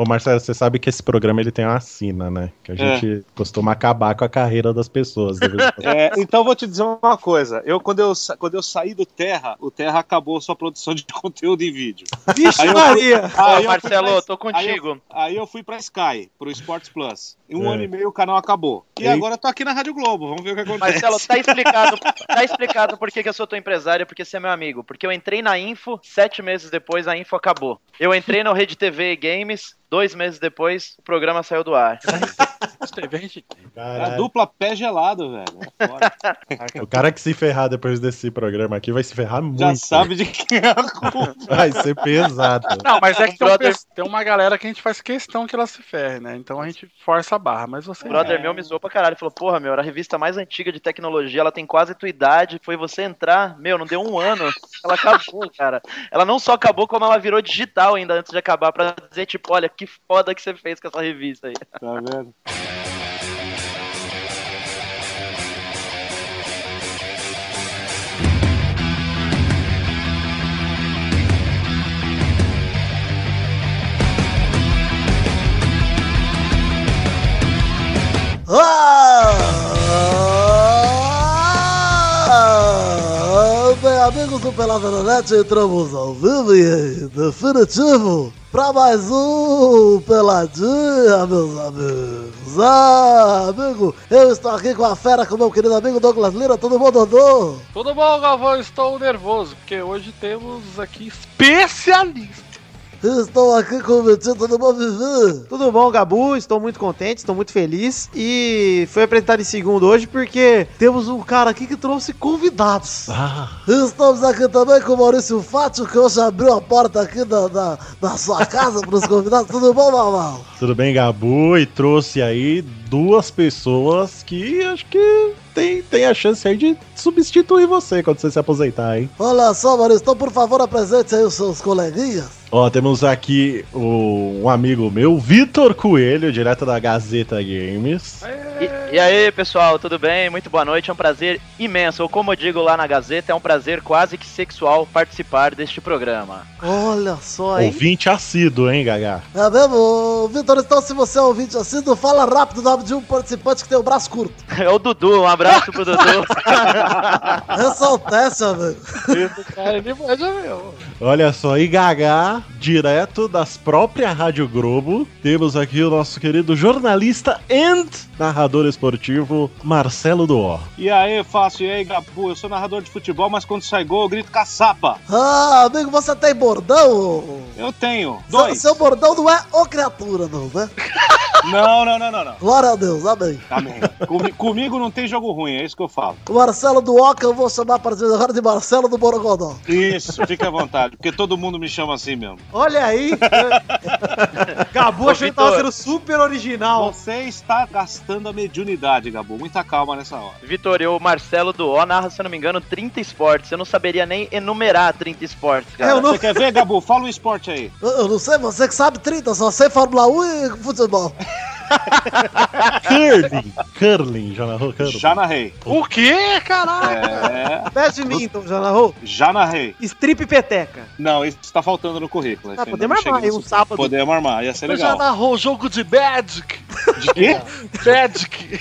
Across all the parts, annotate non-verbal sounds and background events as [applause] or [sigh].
Ô, Marcelo, você sabe que esse programa ele tem uma sina, né? Que a gente costuma acabar com a carreira das pessoas. quando. [laughs] É, então vou te dizer uma coisa. Eu quando, eu, quando eu saí do Terra, o Terra acabou sua produção de [laughs] conteúdo em vídeo. Vixe, Aí eu- Maria! Aí Ô, eu Marcelo, pra- tô contigo. Aí eu fui pra Sky, pro Sports Plus. Em um É. ano e meio o canal acabou. E Ei. agora eu tô aqui na Rádio Globo. Vamos ver o que acontece. Marcelo, tá [laughs] explicado, tá explicado por que, que eu sou tua empresária, porque você é meu amigo. Porque eu entrei na Info, sete meses depois a Info acabou. Eu entrei no Rede TV e Games, dois meses depois o programa saiu do ar. [laughs] A. É a dupla pé gelado, velho. É. O cara que se ferrar depois desse programa aqui vai se ferrar muito. Já sabe de quem é a culpa. Vai ser pesado. Não, mas é que tem, um tem uma galera que a gente faz questão que ela se ferre, né? Então a gente força a barra, mas você. O brother meu me zoou pra caralho. Falou, porra, meu, era a revista mais antiga de tecnologia, ela tem quase tua idade. Foi você entrar, meu, não deu um ano. Ela acabou, cara. Ela não só acabou, como ela virou digital ainda antes de acabar, pra dizer, tipo, olha, que foda que você fez com essa revista aí. Tá vendo? Ah, amigos do Pelada na Net, entramos ao vivo e definitivo pra mais um Peladinha, meus amigos. Ah, amigo, eu estou aqui com a fera, com meu querido amigo Douglas Lira, tudo bom, Dodô? Tudo bom, Galvão? Estou nervoso, porque hoje temos aqui especialistas. Estou aqui com o Vitinho, tudo bom, Vivi? Tudo bom, Gabu? Estou muito contente, estou muito feliz. E foi apresentado em segundo hoje porque temos um cara aqui que trouxe convidados. Ah, Estamos aqui também com o Maurício Fátio, que hoje abriu a porta aqui da, da, da sua casa para os convidados. Tudo bom, Mamal? tudo bem, Gabu? E trouxe aí duas pessoas que acho que tem, tem a chance aí de substituir você quando você se aposentar, hein? Olha só, Maurício, então por favor apresente aí os seus coleguinhas. Ó, temos aqui o- um amigo meu, Vitor Coelho, direto da Gazeta Games. E, e aí, pessoal, tudo bem? Muito boa noite. É um prazer imenso, ou como eu digo lá na Gazeta, é um prazer quase que sexual participar deste programa. Olha só, hein? Ouvinte assíduo, hein, Gagá? É mesmo? Vitor, então se você é ouvinte não fala rápido o nome de um participante que tem o braço curto. [laughs] É o Dudu, um abraço pro Dudu. Esse é o teste, amigo. Esse cara ele manja mesmo. Olha só, e Gagá, direto das próprias Rádio Globo, temos aqui o nosso querido jornalista and narrador esportivo, Marcelo Duó. E aí, fácil. E aí, Gabu? Eu sou narrador de futebol, mas quando sai gol eu grito caçapa. Ah, amigo, você tem bordão? Eu tenho. Seu, Dois. seu bordão não é ô criatura, não, né? Não, não, não, não, não. Glória a Deus, amém. Amém. Comi- comigo não tem jogo ruim, é isso que eu falo. Marcelo do Oca eu vou chamar a partir de agora de Marcelo do Borogodó. Isso, fique à vontade, porque todo mundo me chama assim mesmo. Olha aí. [laughs] Gabu achou que tava sendo super original. Você está gastando a mediunidade, Gabu. Muita calma nessa hora. Vitor, eu, Marcelo do O, narra, se eu não me engano, 30 esportes. Eu não saberia nem enumerar 30 esportes, cara. Eu não- Você quer ver, Gabu? Fala um esporte aí. Eu, eu não sei, você que sabe 30, só sei Fórmula 1 e futebol. [laughs] Curling! Curling, já narrou Curling? Já narrei. O quê, caralho? É, Badminton, já narrou? já narrei. Strip peteca. Não, isso tá faltando no currículo. Ah, podemos armar aí um sábado. Podemos armar, ia ser Eu já narrou o jogo de Magic. De quê? Magic.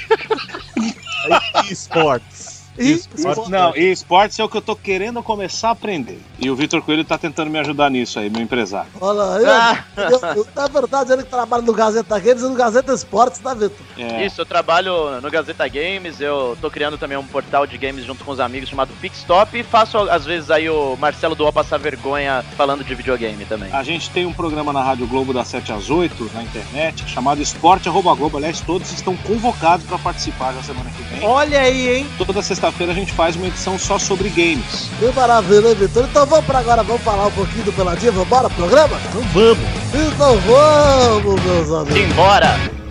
[laughs] Esportes. E Esportes. Não, e esportes é o que eu tô querendo começar a aprender. E o Vitor Coelho tá tentando me ajudar nisso aí, meu empresário. Olha aí, Ah. eu- eu- na verdade ele que trabalha no Gazeta Games e no Gazeta Esportes, tá, Vitor? É, Isso, eu trabalho no Gazeta Games, eu tô criando também um portal de games junto com os amigos chamado Pixtop e faço às vezes aí o Marcelo do O passar vergonha falando de videogame também. A gente tem um programa na Rádio Globo das 7 às 8 na internet chamado Esporte Arroba Globo. Aliás, todos estão convocados para participar na semana que vem. Olha aí, hein? Toda sexta-feira a gente faz uma edição só sobre games. Que maravilha, hein, Vitor? Então vamos pra agora, vamos falar um pouquinho do Peladinha, vamos embora pro programa? Então vamos! Então vamos, meus amigos. Simbora!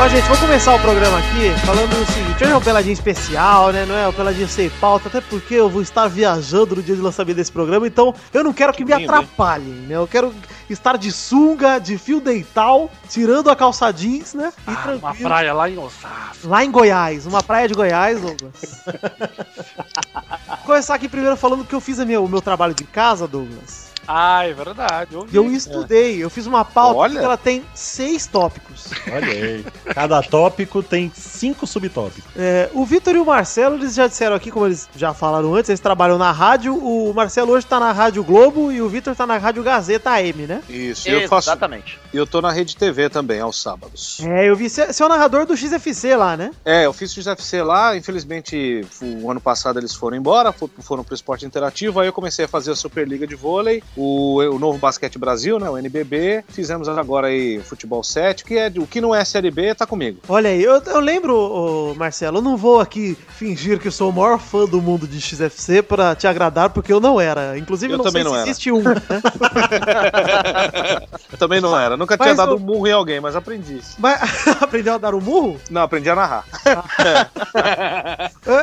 Ó, gente, vou começar o programa aqui falando o seguinte: hoje é um peladinho especial, né? Não é um peladinho sem pauta, até porque eu vou estar viajando no dia de lançamento desse programa, então eu não quero que me lindo, atrapalhem, né? Eu quero estar de sunga, de fio dental, tirando a calça jeans, né? E Ah, uma tranquilo. praia lá em Osasco. Lá em Goiás, uma praia de Goiás, Douglas. [laughs] Co- começar aqui primeiro falando que eu fiz a minha- o meu trabalho de casa, Douglas. Ah, é verdade. Eu E vi. eu estudei, eu fiz uma pauta Olha. que ela tem seis tópicos. Olha aí. Cada tópico tem cinco subtópicos. É, o Vitor e o Marcelo, eles já disseram aqui, como eles já falaram antes, eles trabalham na rádio. O Marcelo hoje tá na Rádio Globo e o Vitor tá na Rádio Gazeta AM, né? Isso, eu faço. Exatamente. Eu tô na Rede TV também, aos sábados. É, eu vi. Você é o narrador do XFC lá, né? É, eu fiz o XFC lá, infelizmente o ano passado eles foram embora, fo- foram pro esporte interativo, aí eu comecei a fazer a Superliga de vôlei, o, o novo Basquete Brasil, né, o NBB, fizemos agora aí o Futebol 7, que é o que não é Série B, tá comigo. Olha aí, eu, eu lembro, Marcelo, eu não vou aqui fingir que eu sou o maior fã do mundo de XFC pra te agradar, porque eu não era. Inclusive, Eu não também sei não se era. existe um. [laughs] né? Também não era, nunca Mas tinha dado o- um murro em alguém, mas aprendi. Mas [laughs] aprendeu a dar um murro? Não, aprendi a narrar. [laughs]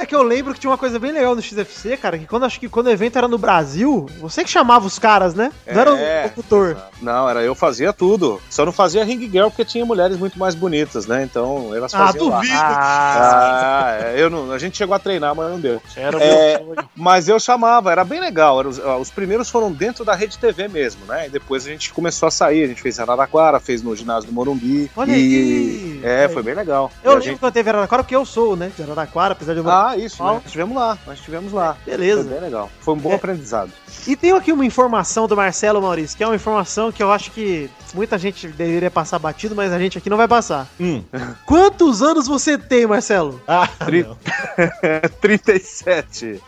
É que eu lembro que tinha uma coisa bem legal no XFC, cara, que quando acho que quando o evento era no Brasil, você que chamava os caras, né? Não era É, o locutor. Não, era eu fazia tudo. Só não fazia ring girl porque tinha mulheres muito mais bonitas, né? Então elas Ah, faziam lá. duvido. Ah, é, eu não, a gente chegou a treinar, mas não deu. Era É. Mas eu chamava, era bem legal. era os, ah, os primeiros foram dentro da rede TV mesmo, né? E depois a gente começou a sair. A gente fez Araraquara, fez no ginásio do Morumbi. Olha e, aí. É, foi bem legal. Eu E lembro gente- quando teve Araraquara, porque eu sou, né? De Araraquara, apesar de eu. Ah, isso, né? Nós estivemos lá, nós estivemos lá. Foi Beleza. bem legal. Foi um bom É. aprendizado. E tem aqui uma informação do Marcelo Maurício, que é uma informação que eu acho que muita gente deveria passar batido, mas a gente aqui não vai passar. Hum. [laughs] Quantos anos você tem, Marcelo? Ah, [laughs] Tri- não. [laughs] 37.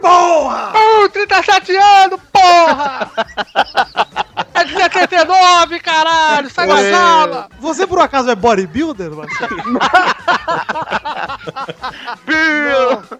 Porra! Uh, 37 anos, porra! É de 79, caralho! Sai da sala! Você por acaso é bodybuilder, Marcelo? [laughs]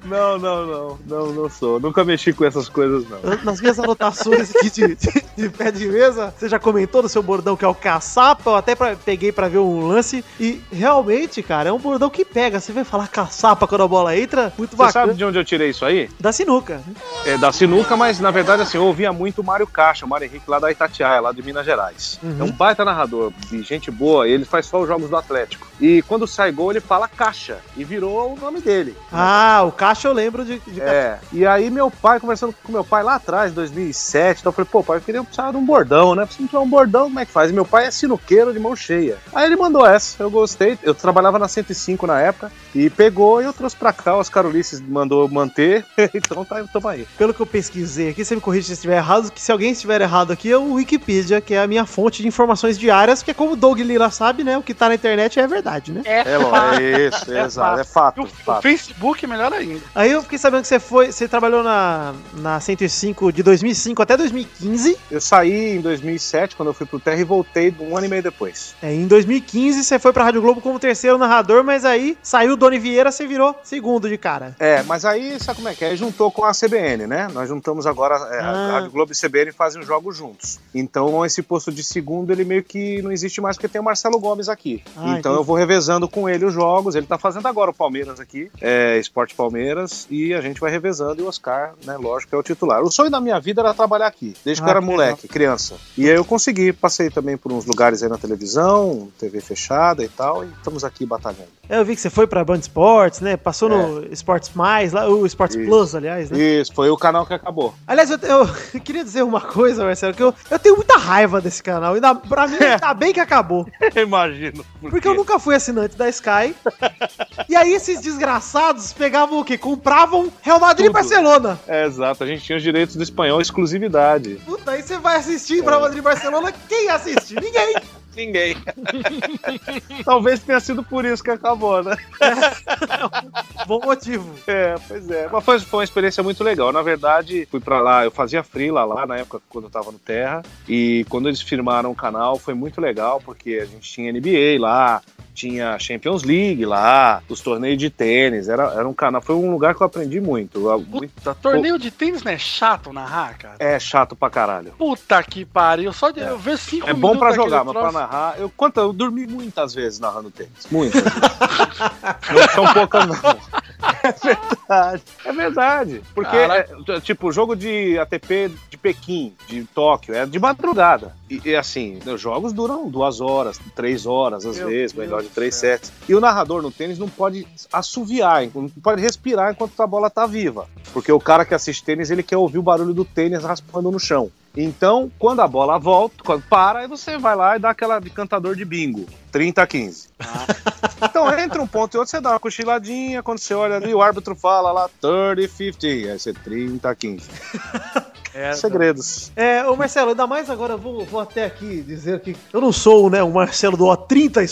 Não, não, não, não, não sou. Nunca mexi com essas coisas, não. Nas minhas anotações aqui de, de, de pé de mesa, você já comentou do seu bordão que é o caçapa, eu até pra- peguei pra ver um lance, e realmente, cara, é um bordão que pega. Você vai falar caçapa quando a bola entra, muito Você bacana. sabe de onde eu tirei isso aí? Da sinuca. É da sinuca, mas na verdade assim, eu ouvia muito o Mário Caixa, o Mário Henrique lá da Itatiaia, lá de Minas Gerais. Uhum. É um baita narrador, de gente boa, ele faz só os jogos do Atlético. E quando sai gol, ele fala Caixa, e virou o nome dele. Ah, o caixa eu lembro de. de É, e aí meu pai, conversando com meu pai lá atrás, 2007, então eu falei, pô, pai, eu queria precisar de um bordão, né? Preciso de um bordão, como é que faz? E meu pai é sinuqueiro de mão cheia. Aí ele mandou essa, eu gostei, eu trabalhava na 105 na época, e pegou e eu trouxe pra cá, os Carolices mandou manter, [laughs] então tá, tamo aí. Pelo que eu pesquisei aqui, você me corrige se estiver errado, que se alguém estiver errado aqui é o Wikipedia, que é a minha fonte de informações diárias, que é como o Doug Lila sabe, né? O que tá na internet é verdade, né? É, É, lógico, é isso, é exato, é fato, o, o fato. Facebook é melhor ainda. Aí eu fiquei sabendo que você foi, você trabalhou na, na 105 de 2005 até 2015. Eu saí em 2007, quando eu fui pro Terra, e voltei um ano e meio depois. É, em 2015 você foi pra Rádio Globo como terceiro narrador, mas aí saiu o Doni Vieira, você virou segundo de cara. É, mas aí, sabe como é que é? Juntou com a CBN, né? Nós juntamos agora, é, Ah. a Rádio Globo e a CBN fazem os jogos juntos. Então, esse posto de segundo, ele meio que não existe mais, porque tem o Marcelo Gomes aqui. Ah, então, eu vou revezando com ele os jogos. Ele tá fazendo agora o Palmeiras aqui, é, Esporte Palmeiras, e a gente vai revezando, e o Oscar, né, lógico, é o titular. O sonho da minha vida era trabalhar aqui, desde que Ah, eu era que moleque, criança. E aí eu consegui, passei também por uns lugares aí na televisão, TV fechada e tal, e estamos aqui batalhando. É, Eu vi que você foi pra Band Esportes, né? Passou no Esportes Mais, lá, o Esportes. Plus, aliás, né? Isso, foi o canal que acabou. Aliás, eu, eu [laughs] queria dizer uma coisa, Marcelo, que eu, eu tenho muita raiva desse canal. Ainda, pra mim, tá bem que acabou. [laughs] Imagino. Porque eu nunca fui assinante da Sky. e aí esses desgraçados pegavam o quê? Compravam Real Madrid e Tudo. Barcelona. É, exato, a gente tinha os direitos do espanhol, exclusividade. Puta, aí você vai assistir Real Madrid e Barcelona, quem assiste? Ninguém. [laughs] Ninguém. [laughs] Talvez tenha sido por isso que acabou, né? Bom motivo. É, pois é. Mas foi, foi uma experiência muito legal. Na verdade, fui pra lá, eu fazia freela lá na época quando eu tava no Terra. E quando eles firmaram o canal, foi muito legal, porque a gente tinha NBA lá, tinha Champions League lá, os torneios de tênis. Era, era um canal, foi um lugar que eu aprendi muito. Muita- Torneio de tênis não é chato narrar, cara? É chato pra caralho. Puta que pariu. Só de eu ver cinco É bom pra jogar, mas pra troço. narrar. Eu, quanto, eu dormi muitas vezes narrando tênis. Muitas. [laughs] não são poucas, não. Verdade. É verdade. Porque, é, tipo, o jogo de ATP de Pequim, de Tóquio, é de madrugada. E, e, assim, os jogos duram duas horas, três horas, às Meu vezes, Deus melhor de três céu. sets. E o narrador no tênis não pode assoviar, não pode respirar enquanto a bola tá viva. Porque o cara que assiste tênis, ele quer ouvir o barulho do tênis raspando no chão. Então, quando a bola volta, quando para, aí você vai lá e dá aquela de cantador de bingo. 30 a 15. Então, entre um ponto e outro, você dá uma cochiladinha. Quando você olha ali, o árbitro fala lá 30, 50. Aí você 30 a 15. É, Segredos. É, ô Marcelo, ainda mais agora eu vou, vou até aqui dizer que eu não sou né, o Marcelo do O30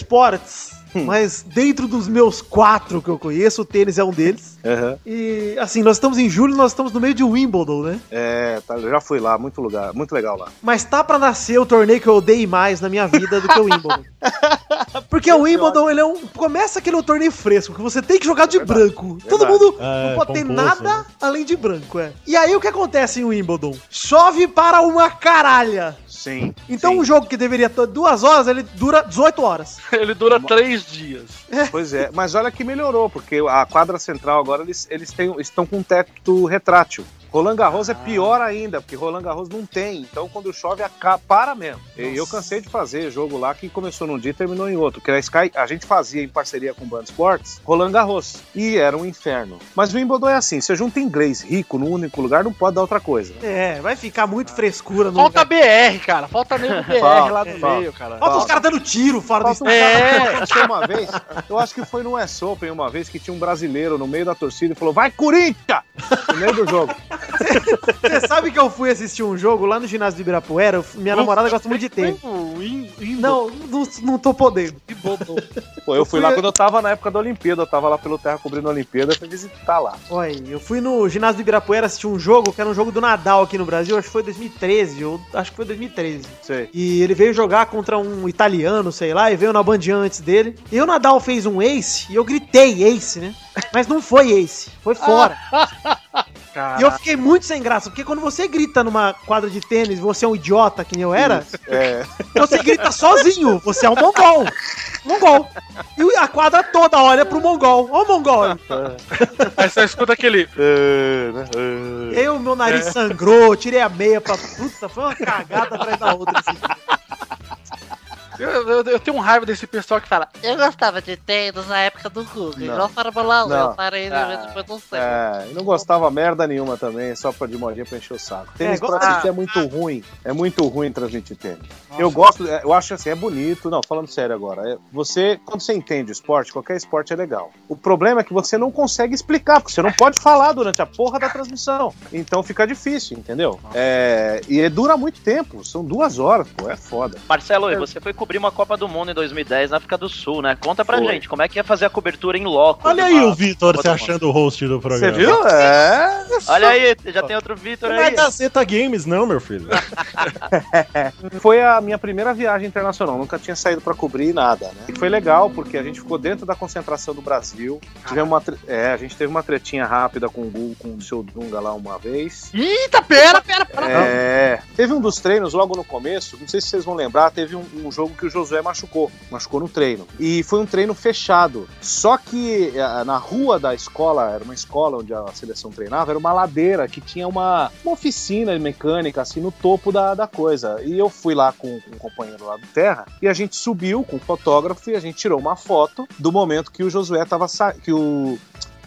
Esportes, mas dentro dos meus quatro que eu conheço, o tênis é um deles. Aham. E assim, nós estamos em julho, nós estamos no meio de Wimbledon, né? É, tá, eu já fui lá, muito lugar, muito legal lá. Mas tá pra nascer o torneio que eu odeio mais na minha vida do que o Wimbledon. [laughs] Porque o Wimbledon, ele é um. Começa aquele torneio fresco, que você tem que jogar de branco. Todo Verdade. mundo É, não pode ter nada né? além de branco, é. E aí o que acontece em Wimbledon? Chove para uma caralha. Sim. Então sim. um jogo que deveria ter duas horas, ele dura 18 horas. [laughs] Ele dura três dias. Pois é, mas olha que melhorou, porque a quadra central agora eles, eles têm, estão com um teto retrátil. Roland Garros é pior ainda, porque Roland Garros não tem. Então, quando chove, aca- para mesmo. E eu cansei de fazer jogo lá que começou num dia e terminou em outro. Que a Sky, a gente fazia em parceria com o Band Sports, Roland Garros. E era um inferno. Mas o Wimbledon é assim: você junta inglês rico num único lugar, não pode dar outra coisa. É, vai ficar muito frescura no Falta lugar. BR, cara. Falta nego BR Falta, lá no falta. meio, cara. Falta os caras dando tiro fora do Falta um estádio. cara É. aconteceu uma vez, eu acho que foi no US Open uma vez que tinha um brasileiro no meio da torcida e falou: Vai, Corinthians! No meio do jogo. Você sabe que eu fui assistir um jogo lá no ginásio de Ibirapuera? eu- Minha namorada gosta muito de tênis. Não, não, não tô podendo. Pô, eu fui lá quando eu tava na época da Olimpíada, eu tava lá pelo Terra cobrindo a Olimpíada, eu fui visitar lá. Olha, eu fui no ginásio do Ibirapuera assistir um jogo, que era um jogo do Nadal aqui no Brasil, acho que foi 2013, ou acho que foi 2013. Sei. E ele veio jogar contra um italiano, sei lá, e veio na Bandian antes dele. E o Nadal fez um ace, e eu gritei ace, né? Mas não foi ace, foi fora. [laughs] E eu fiquei muito sem graça, porque quando você grita numa quadra de tênis, você é um idiota, que nem eu era, É, você grita sozinho, você é um mongol. Mongol. E a quadra toda olha pro mongol. Ó o mongol. aí. Você escuta aquele. é, né, é. Eu, meu nariz sangrou, tirei a meia pra. Puta, foi uma cagada atrás da outra. Assim. Eu, eu- eu tenho um raiva desse pessoal que fala. Eu gostava de tênis na época do Google, Não. igual Fórmula 1. Não. Eu parei Ah, de depois não sei. É, e não gostava merda nenhuma também, só pra de modinha pra encher o saco. Tênis igual- pra assistir é muito ruim. É muito ruim transmitir tênis. eu gosto, é, eu acho assim, é bonito. Não, falando sério agora. é- você, quando você entende o esporte, qualquer esporte é legal. O problema é que você não consegue explicar, porque você não pode falar durante a porra da transmissão. Então fica difícil, entendeu? É, e dura muito tempo, são duas horas, pô, é foda. Marcelo, você foi cobrir uma Copa do Mundo em 2010 na África do Sul, né? Conta pra Foi. gente, como é que ia fazer a cobertura em loco? Olha aí o Vitor se achando o host do Você programa. viu? É. Olha aí, já tem outro Vitor Não é aí. Gazeta Games, não, meu filho. [laughs] Foi a minha primeira viagem internacional, nunca tinha saído pra cobrir nada, né? E foi legal porque a gente ficou dentro da concentração do Brasil. Tivemos uma tre- é, a gente teve uma tretinha rápida com o Gu, com o seu Dunga lá uma vez. Eita, pera, pera, pera. É, teve um dos treinos logo no começo, não sei se vocês vão lembrar, teve um, um jogo que o Josué machucou, machucou no treino. E foi um treino fechado. Só que eh, na rua da escola, era uma escola onde a seleção treinava, era uma ladeira que tinha uma, uma oficina mecânica assim no topo da, da coisa. E eu fui lá com, com um companheiro lá do Terra e a gente subiu com o fotógrafo e a gente tirou uma foto do momento que o Josué tava sa... que o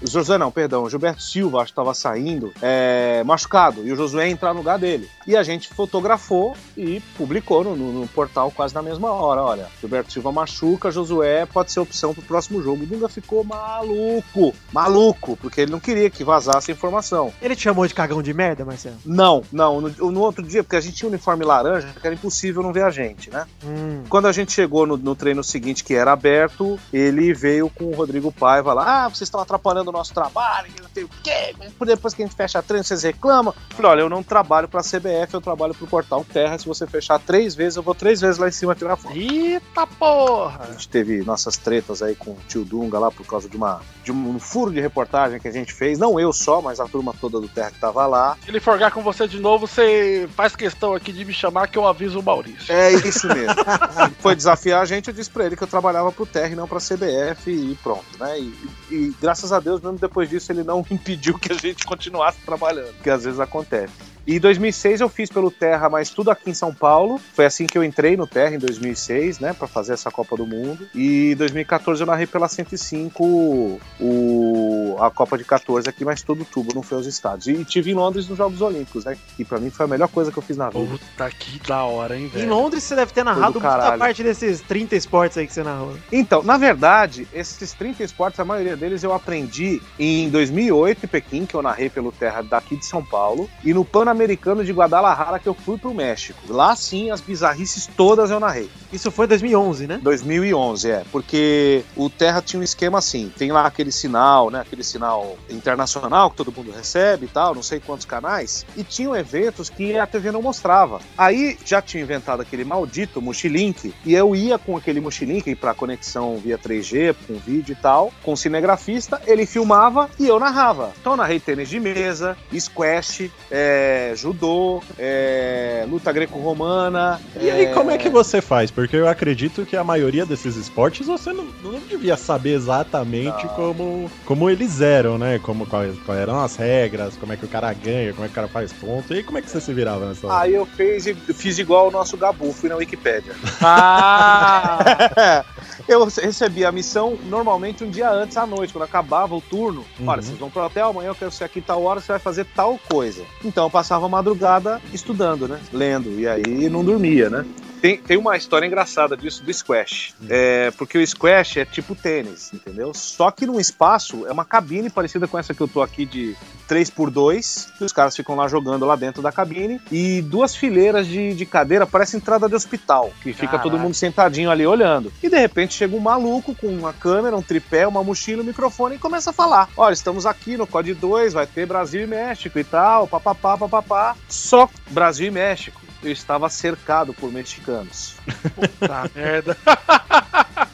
o Josué não, perdão, o Gilberto Silva, acho que estava saindo, é, machucado, e o Josué entrar no lugar dele. E a gente fotografou e publicou no, no- no portal quase na mesma hora. Olha, Gilberto Silva machuca, Josué pode ser opção pro próximo jogo. O Dunga ficou maluco, maluco, porque ele não queria que vazasse a informação. Ele te chamou de cagão de merda, Marcelo? Não, não, no, no outro dia, porque a gente tinha um uniforme laranja, que era impossível não ver a gente, né? Hum. Quando a gente chegou no, no treino seguinte, que era aberto, ele veio com o Rodrigo Paiva lá. Ah, vocês estão atrapalhando o nosso trabalho, que não tem o quê. Depois que a gente fecha treino, vocês reclamam. Eu falei, olha, eu não trabalho pra CBF, eu trabalho pro Portal Terra. Se você fechar três vezes, eu vou três vezes lá em cima tirar foto. Eita porra. A gente teve nossas tretas aí com o tio Dunga lá por causa de, uma, de um furo de reportagem que a gente fez. Não eu só, mas a turma toda do Terra que tava lá. Se ele forgar com você de novo, você faz questão aqui de me chamar que eu aviso o Maurício. É isso mesmo. [laughs] Foi desafiar a gente, eu disse pra ele que eu trabalhava pro Terra e não pra CBF e pronto, né? E, e graças a Deus depois disso ele não [laughs] impediu que a gente continuasse trabalhando, que às vezes acontece. E em 2006 eu fiz pelo Terra, mas tudo aqui em São Paulo. Foi assim que eu entrei no Terra em 2006, né, Pra fazer essa Copa do Mundo. E em 2014 eu narrei pela 105 o a Copa de 14 aqui, mas todo tubo, não foi aos estádios. E tive em Londres nos Jogos Olímpicos, né? E pra mim foi a melhor coisa que eu fiz na vida. Puta que da hora, hein, Em velho. Londres você deve ter narrado muita parte desses 30 esportes aí que você narrou. Então, na verdade, esses 30 esportes, a maioria deles eu aprendi em 2008 em Pequim, que eu narrei pelo Terra daqui de São Paulo, e no Pan-Americano de Guadalajara, que eu fui pro México. Lá sim, as bizarrices todas eu narrei. Isso foi em 2011, né? 2011, é, porque o Terra tinha um esquema assim, tem lá aquele sinal, né, aquele sinal internacional que todo mundo recebe e tal, não sei quantos canais, e tinham eventos que a TV não mostrava. Aí já tinha inventado aquele maldito Mochilink, e eu ia com aquele Mochilink para conexão via 3G, com vídeo e tal, com o cinegrafista, ele filmava e eu narrava. Então eu narrei tênis de mesa, squash, é, judô, é, luta greco-romana. E aí, como é que você faz? Porque eu acredito que a maioria desses esportes você não, não devia saber exatamente como, como eles eram, né? Como, quais, quais eram as regras, como é que o cara ganha, como é que o cara faz ponto. E aí, como é que você se virava nessa hora? Aí eu fiz, fiz igual o nosso Gabu, fui na Wikipédia. [laughs] Ah! [laughs] eu recebi a missão normalmente um dia antes à noite, quando acabava o turno. Uhum. Olha, vocês vão pro hotel, amanhã eu quero ser aqui tal hora, você vai fazer tal coisa. Então eu passava a madrugada estudando, né? Lendo. E aí não dormia, né? Tem, tem uma história engraçada disso do squash. É, porque o squash é tipo tênis, entendeu? Só que num espaço é uma cabine parecida com essa que eu tô aqui de 3x2, que os caras ficam lá jogando lá dentro da cabine, e duas fileiras de, de cadeira, parece entrada de hospital, que fica Caraca. todo mundo sentadinho ali olhando. E de repente chega um maluco com uma câmera, um tripé, uma mochila, um microfone e começa a falar: Olha, estamos aqui no COD 2, vai ter Brasil e México e tal, papapá, papapá. Só Brasil e México. Eu estava cercado por mexicanos. Puta [laughs] merda. [laughs]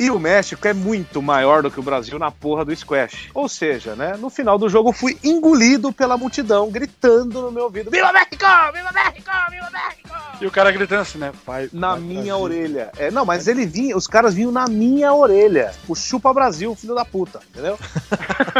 E o México é muito maior do que o Brasil na porra do squash. Ou seja, né? No final do jogo eu fui engolido pela multidão, gritando no meu ouvido: Viva México! Viva México! Viva México! E o cara gritando assim, né? Vai, Na vai, minha Brasil. orelha. É, não, mas ele vinha, os caras vinham na minha orelha. O chupa Brasil, filho da puta, entendeu?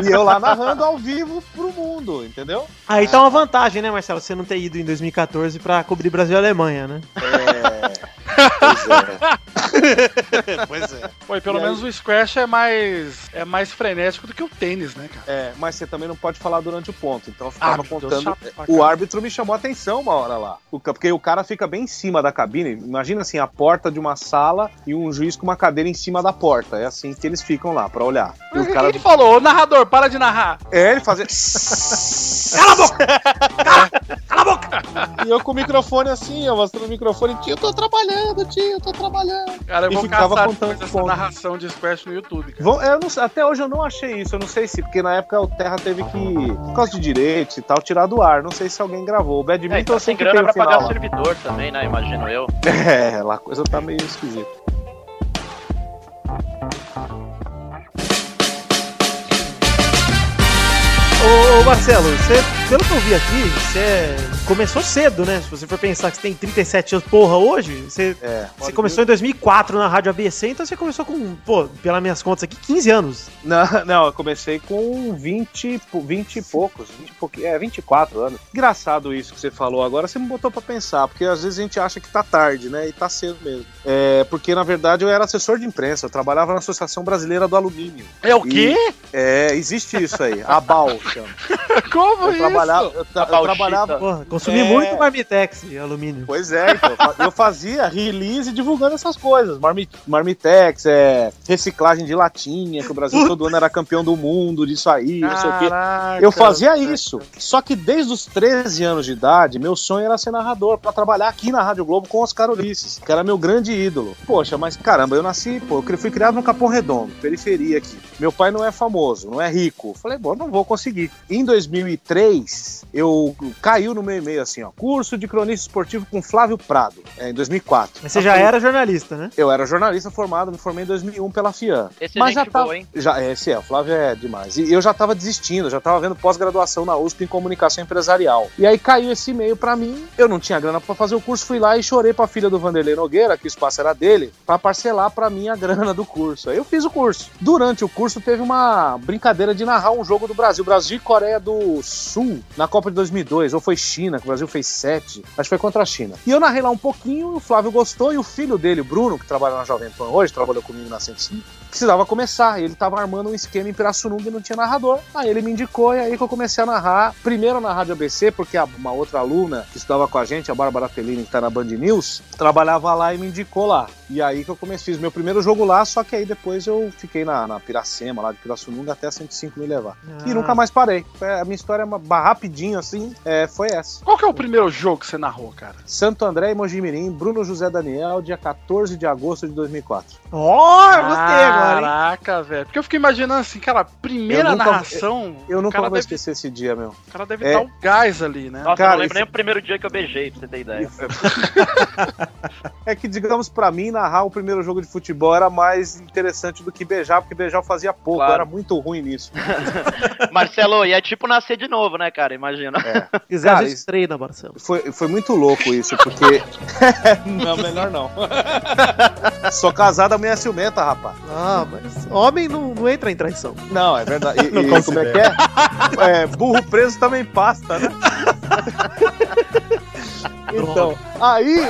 e eu lá narrando ao vivo pro mundo, entendeu? Aí tá uma vantagem, né, Marcelo? Você não ter ido em 2014 pra cobrir Brasil e Alemanha, né? É. [laughs] Pois é. [laughs] pois é. Pô, e pelo E aí- menos o squash é mais, é mais frenético do que o tênis, né, cara? É, mas você também não pode falar durante o ponto. Então eu ficava Ah, contando. chato o árbitro me chamou a atenção uma hora lá. O Porque o cara fica bem em cima da cabine. Imagina assim, a porta de uma sala e um juiz com uma cadeira em cima da porta. É assim que eles ficam lá pra olhar. E Mas o que caras. ele falou? Ô, narrador, para de narrar. É, ele fazia. [laughs] Cala a boca! Cala, cala a boca! E eu com o microfone assim, eu mostrando o microfone, tio, eu tô trabalhando, tio, eu tô trabalhando. Cara, eu E vou ficava caçar contando essa narração de squash no YouTube. Vão- eu não até hoje eu não achei isso, eu não sei se, porque na época o Terra teve que, por causa de direitos e tal, tirar do ar. Não sei se alguém gravou. O Badminton É, então sem grana tem pra o pagar o final. servidor também, né? Imagino eu. [laughs] É, lá a coisa tá meio esquisita. Ô, ô, Marcelo, você, pelo que eu vi aqui, você começou cedo, né? Se você for pensar que você tem 37 anos, porra, hoje, você, É. você começou em 2004 na Rádio ABC, então você começou com, pô, pelas minhas contas aqui, 15 anos. Não, [laughs] não, eu comecei com 20, e pou- 20 e poucos, 20 e é, 24 anos. Engraçado isso que você falou agora, você me botou pra pensar, porque às vezes a gente acha que tá tarde, né? E tá cedo mesmo. É, porque na verdade eu era assessor de imprensa, eu trabalhava na Associação Brasileira do Alumínio. É o quê? É, existe isso aí, a BAL chama. [laughs] Como Eu isso? Trabalhava, eu, tra- eu trabalhava. Porra, consumi É. muito Marmitex e alumínio. Pois é, então, eu fazia release divulgando essas coisas. Marmi- Marmitex, é, reciclagem de latinha, que o Brasil todo ano era campeão do mundo disso aí, não sei o quê. Caraca. Eu fazia isso. Só que desde os 13 anos de idade, meu sonho era ser narrador, pra trabalhar aqui na Rádio Globo com Oscar Ulisses, que era meu grande ídolo. Poxa, mas caramba, eu nasci, pô, eu fui criado no Capão Redondo, periferia aqui. Meu pai não é famoso, não é rico. Falei, bom, não vou conseguir. Em 2003, 2003, eu caiu no meu e-mail assim, ó, curso de cronista esportivo com Flávio Prado, é, em 2004. Mas você já era jornalista, né? Eu era jornalista formado, me formei em 2001 pela FIAN. Esse é Mas já gente tá- boa, hein? Já, esse é, o Flávio é demais. E eu já tava desistindo, já tava vendo pós-graduação na USP em comunicação empresarial. E aí caiu esse e-mail pra mim, eu não tinha grana pra fazer o curso, fui lá e chorei pra filha do Vanderlei Nogueira, que o espaço era dele, pra parcelar pra mim a grana do curso. Aí eu fiz o curso. Durante o curso teve uma brincadeira de narrar um jogo do Brasil, Brasil e Coreia do Sul, na Copa de 2002, ou foi China, que o Brasil fez sete, acho que foi contra a China. E eu narrei lá um pouquinho, o Flávio gostou, e o filho dele, o Bruno, que trabalha na Jovem Pan hoje, trabalhou comigo na 105, precisava começar. Ele tava armando um esquema em Pirassununga e não tinha narrador. Aí ele me indicou e aí que eu comecei a narrar. Primeiro na Rádio ABC, porque uma outra aluna que estudava com a gente, a Bárbara Fellini, que tá na Band News, trabalhava lá e me indicou lá. E aí que eu comecei, fiz meu primeiro jogo lá, só que aí depois eu fiquei na, na Piracema, lá de Pirassununga, até a 105 me levar. E Ah. nunca mais parei. Foi- A minha história, é uma, rapidinho assim, é, foi essa. Qual que é o primeiro jogo que você narrou, cara? Santo André e Mojimirim, Bruno José Daniel, dia 14 de agosto de 2004. Ó, eu gostei agora, hein? Caraca, velho. Porque eu fiquei imaginando assim, cara, primeira Eu nunca- narração. Eu o nunca vou deve, esquecer esse dia, meu. O cara deve É. dar o gás ali, né? Nossa, Cara, eu não lembro isso- nem o primeiro dia que eu beijei, pra você ter ideia. [laughs] [laughs] É que, digamos, pra mim, narrar o primeiro jogo de futebol era mais interessante do que beijar, porque beijar eu fazia pouco, Claro. eu era muito ruim nisso. [laughs] Marcelo, e é tipo nascer de novo, né, cara? Imagina. [laughs] Se quiser, a Cara, gente isso- treina, Marcelo. Foi, foi muito louco isso, porque. [laughs] não, melhor não. Sou casado, a mulher é ciumenta, rapaz. Ah, mas homem não, não entra em traição. Não, é verdade. E, Não e como é que é? É, Burro preso também pasta, né? então, aí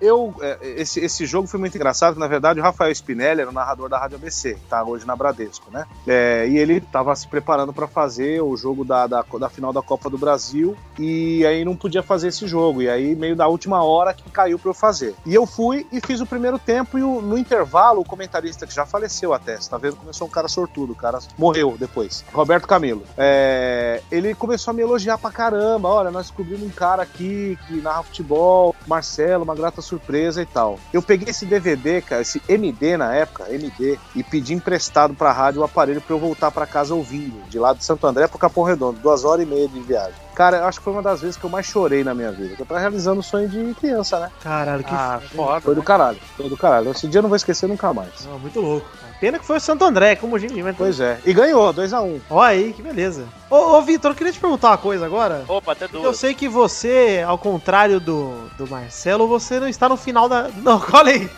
eu. é, Esse, esse jogo foi muito engraçado, na verdade o Rafael Spinelli era o narrador da Rádio ABC, tá hoje na Bradesco, né? É, e ele tava se preparando para fazer o jogo da, da, da final da Copa do Brasil e aí não podia fazer esse jogo. E aí, meio da última hora que caiu para eu fazer. E eu fui e fiz o primeiro tempo, e o- no intervalo, o comentarista que já faleceu até, você tá vendo sou um cara sortudo, o cara morreu depois. Roberto Camilo. É, ele começou a me elogiar pra caramba. Olha, nós descobrimos um cara aqui que narra futebol, Marcelo, uma grata surpresa e tal. Eu peguei esse DVD, cara, esse MD na época, MD, e pedi emprestado pra rádio o aparelho pra eu voltar pra casa ouvindo, de lá de Santo André pro Capão Redondo, duas horas e meia de viagem. Cara, eu acho que foi uma das vezes que eu mais chorei na minha vida. Eu tava realizando o sonho de criança, né? Caralho, que Ah, foda. Foi do caralho, foi do caralho. Esse dia eu não vou esquecer nunca mais. Não, muito louco. Pena que foi o Santo André, como o Jimmy. Mas... Pois é. E ganhou, 2x1. Ó aí, que beleza. Ô, ô Vitor, eu queria te perguntar uma coisa agora. Opa, até Eu duas. sei que você, ao contrário do, do Marcelo, você não está no final da. [laughs] Não, olha aí.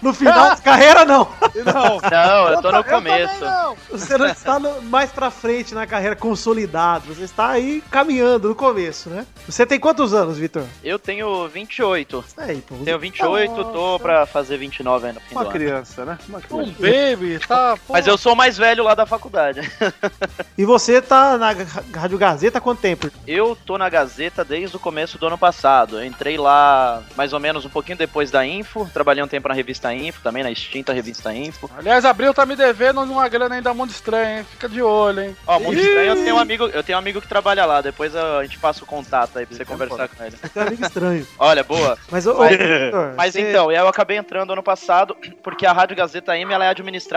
No final da [laughs] carreira, não. Não, Não, eu tô no começo. não. Você não está no- mais pra frente na carreira consolidado. Você está aí caminhando no começo, né? Você tem quantos anos, Vitor? Eu tenho 28. Aí, pô. Tenho 28, tô pra fazer 29 aí no fim do Uma ano. criança, né? Uma Um criança. Tá. Mas eu sou o mais velho lá da faculdade. [laughs] E você tá na Rádio Gazeta há quanto tempo? Eu tô na Gazeta desde o começo do ano passado. Eu entrei lá mais ou menos um pouquinho depois da Info. Trabalhei um tempo na revista Info, também na extinta revista Info. Aliás, Abril tá me devendo uma grana ainda muito estranha, hein? Fica de olho, hein? Ó, muito estranho, eu tenho um amigo, eu tenho um amigo que trabalha lá. Depois a gente passa o contato aí pra você conversar com ele. Você é amigo estranho. [laughs] Olha, boa. Mas, Mas- Mas você- então, eu acabei entrando ano passado, porque a Rádio Gazeta M ela é administrada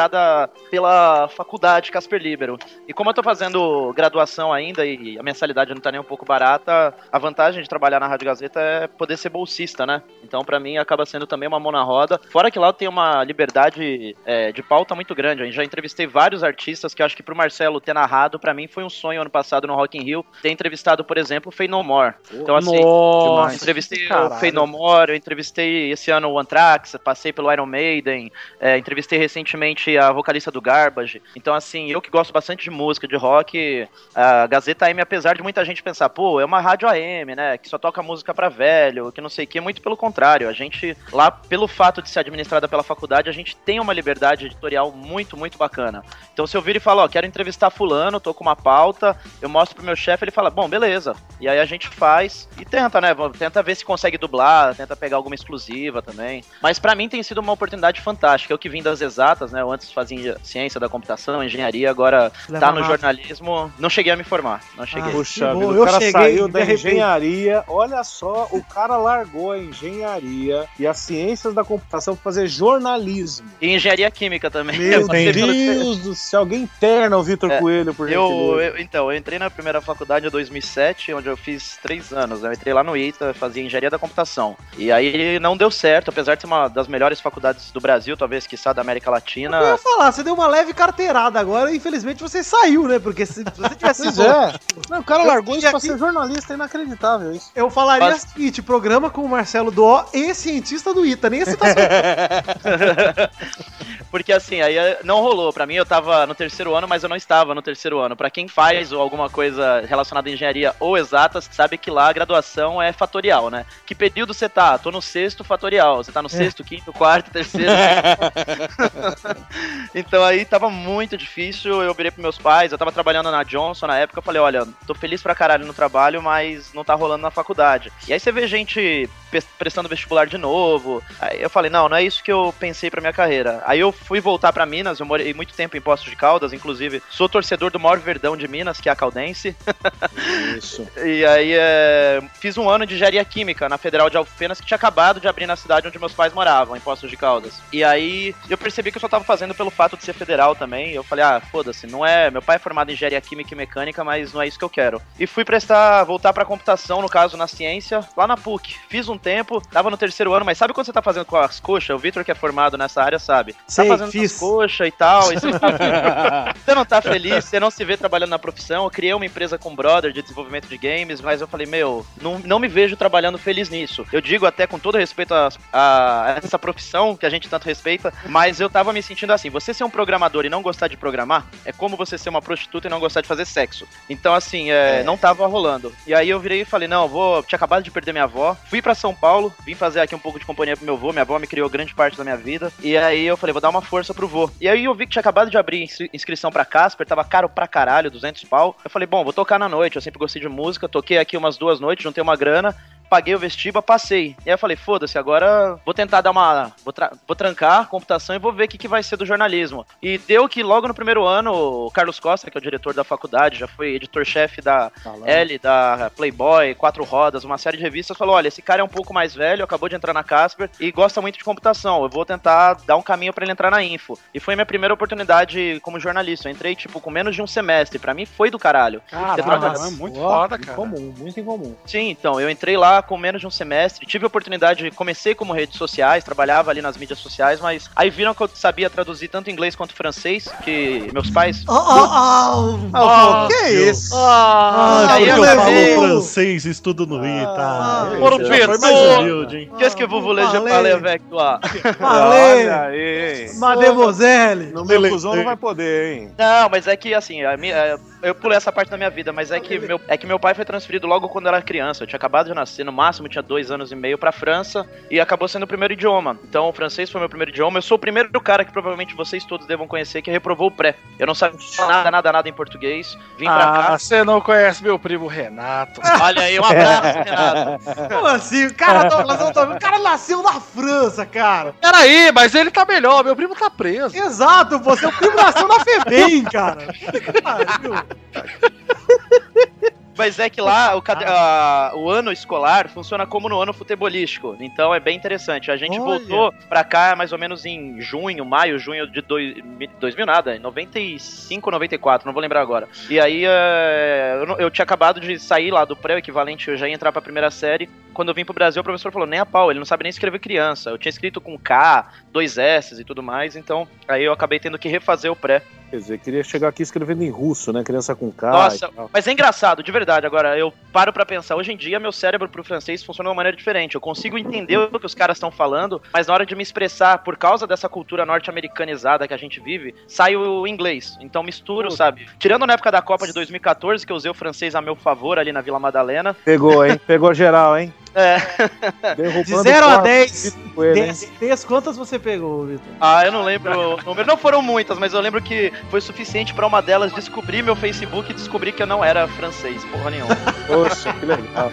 pela faculdade Casper Libero. E como eu tô fazendo graduação ainda e a mensalidade não tá nem um pouco barata, a vantagem de trabalhar na Rádio Gazeta é poder ser bolsista, né? Então, pra mim, acaba sendo também uma mão na roda. Fora que lá eu tenho uma liberdade é, de pauta muito grande. Eu já entrevistei vários artistas que eu acho que pro Marcelo ter narrado, pra mim foi um sonho ano passado no Rock in Rio, ter entrevistado, por exemplo, o Fey No More. Então, assim, Nossa, entrevistei caralho. o Fey No More, eu entrevistei esse ano o Anthrax, passei pelo Iron Maiden, é, entrevistei recentemente a vocalista do Garbage. Então, assim, eu que gosto bastante de música, de rock, a Gazeta AM, apesar de muita gente pensar, pô, é uma rádio AM, né, que só toca música pra velho, que não sei o que, muito pelo contrário. A gente, lá, pelo fato de ser administrada pela faculdade, a gente tem uma liberdade editorial muito, muito bacana. Então, se eu vir e falar, ó, quero entrevistar fulano, tô com uma pauta, eu mostro pro meu chefe, ele fala, bom, beleza. E aí a gente faz e tenta, né? Tenta ver se consegue dublar, tenta pegar alguma exclusiva também. Mas pra mim tem sido uma oportunidade fantástica. Eu que vim das exatas, né? Eu antes fazia ciência da computação, engenharia, agora Leva tá no massa. jornalismo. Não cheguei a me formar, não cheguei. Ah, Puxa bom. o cara cheguei, saiu da engenharia. Olha só, o cara largou a engenharia e as ciências da computação pra fazer jornalismo. E engenharia química também. Meu [laughs] Deus do céu, alguém interna o Vitor É, Coelho, por Eu, gentileza. eu- então, eu entrei na primeira faculdade em 2007, onde eu fiz três anos. né? Eu entrei lá no ITA, fazia engenharia da computação. E aí não deu certo, apesar de ser uma das melhores faculdades do Brasil, talvez que da América Eu ia falar, você deu uma leve carteirada agora e infelizmente você saiu, né? Porque se você [laughs] tivesse Pois sido- é. Não, o cara Eu largou isso tinha pra aqui- ser jornalista, é inacreditável isso. Eu falaria Mas- o seguinte: programa com o Marcelo Dó e cientista do ITA, nem a citação. [laughs] Porque assim, aí eh, não rolou. Pra mim, eu tava no terceiro ano, mas eu não estava no terceiro ano. Pra quem faz ou alguma coisa relacionada à engenharia ou exatas, sabe que lá a graduação é fatorial, né? Que período você tá? Tô no sexto fatorial. Você tá no sexto, quinto, quarto, terceiro. [laughs] [laughs] então aí tava muito difícil. Eu virei pros meus pais. Eu tava trabalhando na Johnson na época. Eu falei: olha, tô feliz pra caralho no trabalho, mas não tá rolando na faculdade. E aí você vê gente prestando vestibular de novo. Aí eu falei: não, não é isso que eu pensei pra minha carreira. Aí eu fui voltar pra Minas. Eu morei muito tempo em Poços de Caldas, inclusive. Sou torcedor do maior verdão de Minas, que é a Caldense. [laughs] Isso. E aí é, fiz um ano de engenharia química na Federal de Alfenas, que tinha acabado de abrir na cidade onde meus pais moravam, em Poços de Caldas. E aí eu percebi que eu só tava fazendo pelo fato de ser federal também. Eu falei, ah, foda-se, não é. Meu pai é formado em engenharia química e mecânica, mas não é isso que eu quero. E fui prestar, voltar pra computação, no caso, na ciência, lá na PUC. Fiz um tempo, tava no terceiro ano, mas sabe quando você tá fazendo com as coxas? O Vitor, que é formado nessa área, sabe? Sei, tá fazendo fiz. as coxas e tal, e você [laughs] você não tá feliz, você não se vê trabalhando na profissão. Eu criei uma empresa com um brother de desenvolvimento de games, mas eu falei, meu, não, não me vejo trabalhando feliz nisso. Eu digo até com todo respeito a, a essa profissão que a gente tanto respeita, mas eu tava me sentindo assim: você ser um programador e não gostar de programar é como você ser uma prostituta e não gostar de fazer sexo. Então, assim, é, não tava rolando. E aí eu virei e falei, não, vou. Tinha acabado de perder minha avó, fui pra São Paulo, vim fazer aqui um pouco de companhia pro meu avô. Minha avó me criou grande parte da minha vida. E aí eu falei, vou dar uma força pro vô. E aí eu vi que tinha acabado de abrir inscri- inscrição pra Casper, tava caro pra caralho, 200 pau. Eu falei, bom, vou tocar na noite. Eu sempre gostei de música, toquei aqui umas duas noites, juntei uma grana. Paguei o vestiba, passei. E aí eu falei, foda-se, agora vou tentar dar uma. Vou, tra- vou trancar a computação e vou ver o que, que vai ser do jornalismo. E deu que logo no primeiro ano, o Carlos Costa, que é o diretor da faculdade, já foi editor-chefe da L, da Playboy, Quatro Rodas, uma série de revistas, falou: olha, esse cara é um pouco mais velho, acabou de entrar na Casper e gosta muito de computação. Eu vou tentar dar um caminho pra ele entrar na Info. E foi minha primeira oportunidade como jornalista. Eu entrei, tipo, com menos de um semestre. Pra mim foi do caralho. Você troca- Caralho, é muito Ó, foda, cara. Incomum, muito incomum. Sim, então, eu entrei lá com menos de um semestre, tive a oportunidade, comecei como redes sociais, trabalhava ali nas mídias sociais, mas aí viram que eu sabia traduzir tanto inglês quanto francês, que meus pais. Oh, oh, oh. Ah, que isso? Ah, aí eu falo francês, estudo no ITA. Ah, mais pessoas. humilde, hein? Qu'est-ce que vous voulez je parler avec toi? Valeu, Olha aí. mademoiselle. No meu cuzão não vai poder, hein? Não, mas é que assim, a minha, é, eu pulei essa parte da minha vida, mas é que, meu, é que meu pai foi transferido logo quando eu era criança. Eu tinha acabado de nascer, no máximo tinha dois anos e meio pra França e acabou sendo o primeiro idioma. Então o francês foi meu primeiro idioma. Eu sou o primeiro cara que provavelmente vocês todos devam conhecer que reprovou o pré. Eu não sabia nada, nada, nada em português. Vim pra Ah, cá. você não conhece meu primo Renato. Olha aí, um abraço, Renato. [laughs] Como assim? O cara, tá- tá- o cara nasceu na França, cara. Peraí, mas ele tá melhor, meu primo tá preso. Exato, você, o primo nasceu na FEBEM, cara. [laughs] Pariu. Mas é que lá o, cade- a- o ano escolar funciona como no ano futebolístico. Então é bem interessante. A gente Olha. voltou pra cá mais ou menos em junho, maio, junho de dois, 2000 nada, em 95, 94, não vou lembrar agora. E aí é, eu, eu tinha acabado de sair lá do pré, o equivalente, eu já ia entrar pra primeira série. Quando eu vim pro Brasil, o professor falou, nem a pau, ele não sabe nem escrever criança. Eu tinha escrito com K, dois S e tudo mais, então aí eu acabei tendo que refazer o pré. Quer dizer, queria chegar aqui escrevendo em russo, né? Criança com K. Nossa, mas é engraçado, de verdade. Agora, eu paro pra pensar. Hoje em dia, meu cérebro pro francês funciona de uma maneira diferente. Eu consigo entender o que os caras estão falando, mas na hora de me expressar, por causa dessa cultura norte-americanizada que a gente vive, sai o inglês. Então misturo, sabe? Tirando na época da Copa de 2014, que eu usei o francês a meu favor ali na Vila Madalena. Pegou, hein? [laughs] Pegou geral, hein? É. Derrubando De 0 a quatro 10, com ele, hein? 10, 10, quantas você pegou, Vitor? Ah, eu não lembro o número. Não foram muitas, mas eu lembro que foi suficiente pra uma delas descobrir meu Facebook e descobrir que eu não era francês, porra nenhuma. [laughs] Poxa, que legal.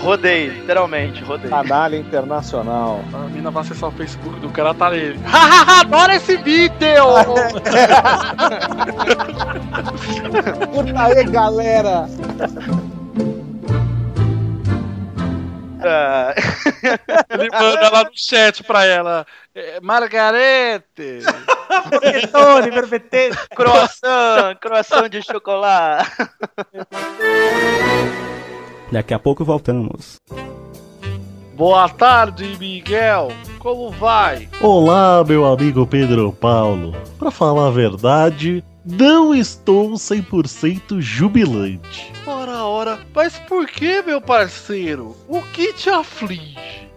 Rodei, literalmente, rodei. Canalha internacional. A mina vai acessar o Facebook do cara, tá nele. [laughs] Hahaha, adoro esse vídeo! [laughs] Puta aí, galera! Ah, [laughs] Ele manda lá no chat pra ela. "É, Margarete! Panetone, vervetene. [laughs] Croissant, croissant de chocolate. Daqui a pouco voltamos. Boa tarde, Miguel. Como vai? Olá, meu amigo Pedro Paulo. Pra falar a verdade, não estou 100% jubilante. Ora, ora. Mas por que, meu parceiro? O que te aflige?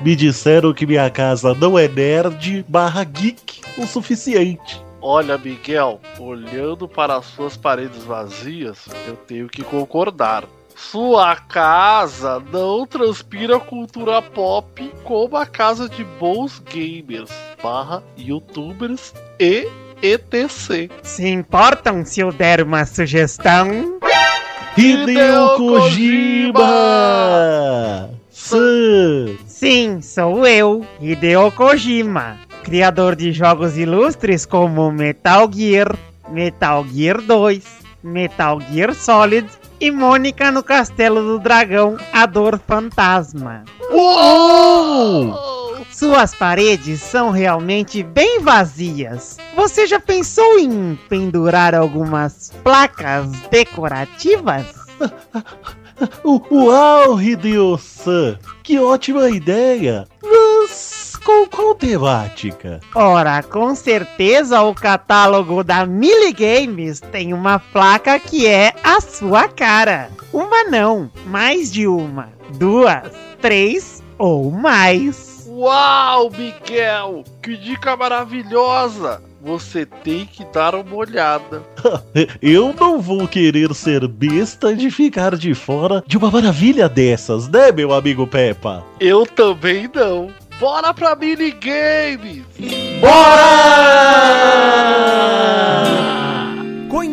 Me disseram que minha casa não é nerd barra geek o suficiente. Olha, Miguel, olhando para as suas paredes vazias, eu tenho que concordar. Sua casa não transpira cultura pop como a casa de bons gamers, barra youtubers e etc. Se importam se eu der uma sugestão? Hideo Kojima! Sim, sou eu, Hideo Kojima, criador de jogos ilustres como Metal Gear, Metal Gear 2, Metal Gear Solid e Mônica no Castelo do Dragão, a Dor Fantasma. Uou! Suas paredes são realmente bem vazias. Você já pensou em pendurar algumas placas decorativas? [laughs] Uau, Hideo-san! Que ótima ideia! Mas com qual temática? Ora, com certeza o catálogo da Mili Games tem uma placa que é a sua cara. Uma não, mais de uma, duas, três ou mais. Uau, Miguel! Que dica maravilhosa! Você tem que dar uma olhada. [laughs] Eu não vou querer ser besta de ficar de fora de uma maravilha dessas, né, meu amigo Peppa? Eu também não. Bora pra minigames!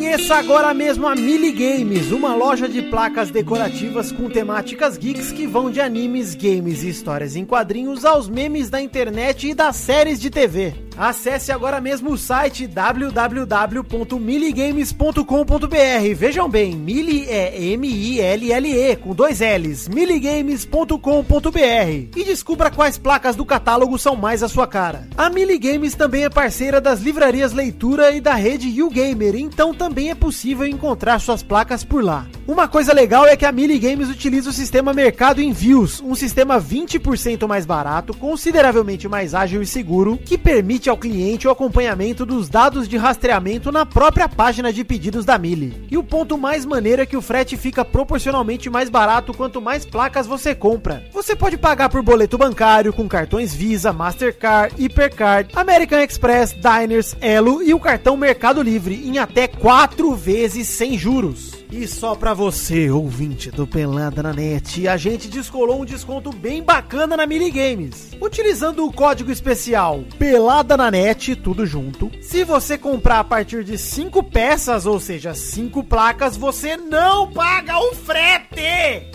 Conheça agora mesmo a Mili Games, uma loja de placas decorativas com temáticas geeks que vão de animes, games e histórias em quadrinhos aos memes da internet e das séries de TV. Acesse agora mesmo o site www.miligames.com.br. Vejam bem, Mili é M-I-L-L-E com dois L's. miligames.com.br e descubra quais placas do catálogo são mais a sua cara. A Mili Games também é parceira das livrarias Leitura e da rede YouGamer, então também é possível encontrar suas placas por lá. Uma coisa legal é que a Mili Games utiliza o sistema Mercado Envios, um sistema 20% mais barato, consideravelmente mais ágil e seguro, que permite ao cliente o acompanhamento dos dados de rastreamento na própria página de pedidos da Mili. E o ponto mais maneiro é que o frete fica proporcionalmente mais barato quanto mais placas você compra. Você pode pagar por boleto bancário com cartões Visa, Mastercard, Hipercard, American Express, Diners, Elo e o cartão Mercado Livre em até 4 vezes sem juros. E só pra você, ouvinte do Pelada na Net, a gente descolou um desconto bem bacana na Mini Games. Utilizando o código especial Pelada na Net, tudo junto. Se você comprar a partir de 5 peças, ou seja, 5 placas, você não paga o frete!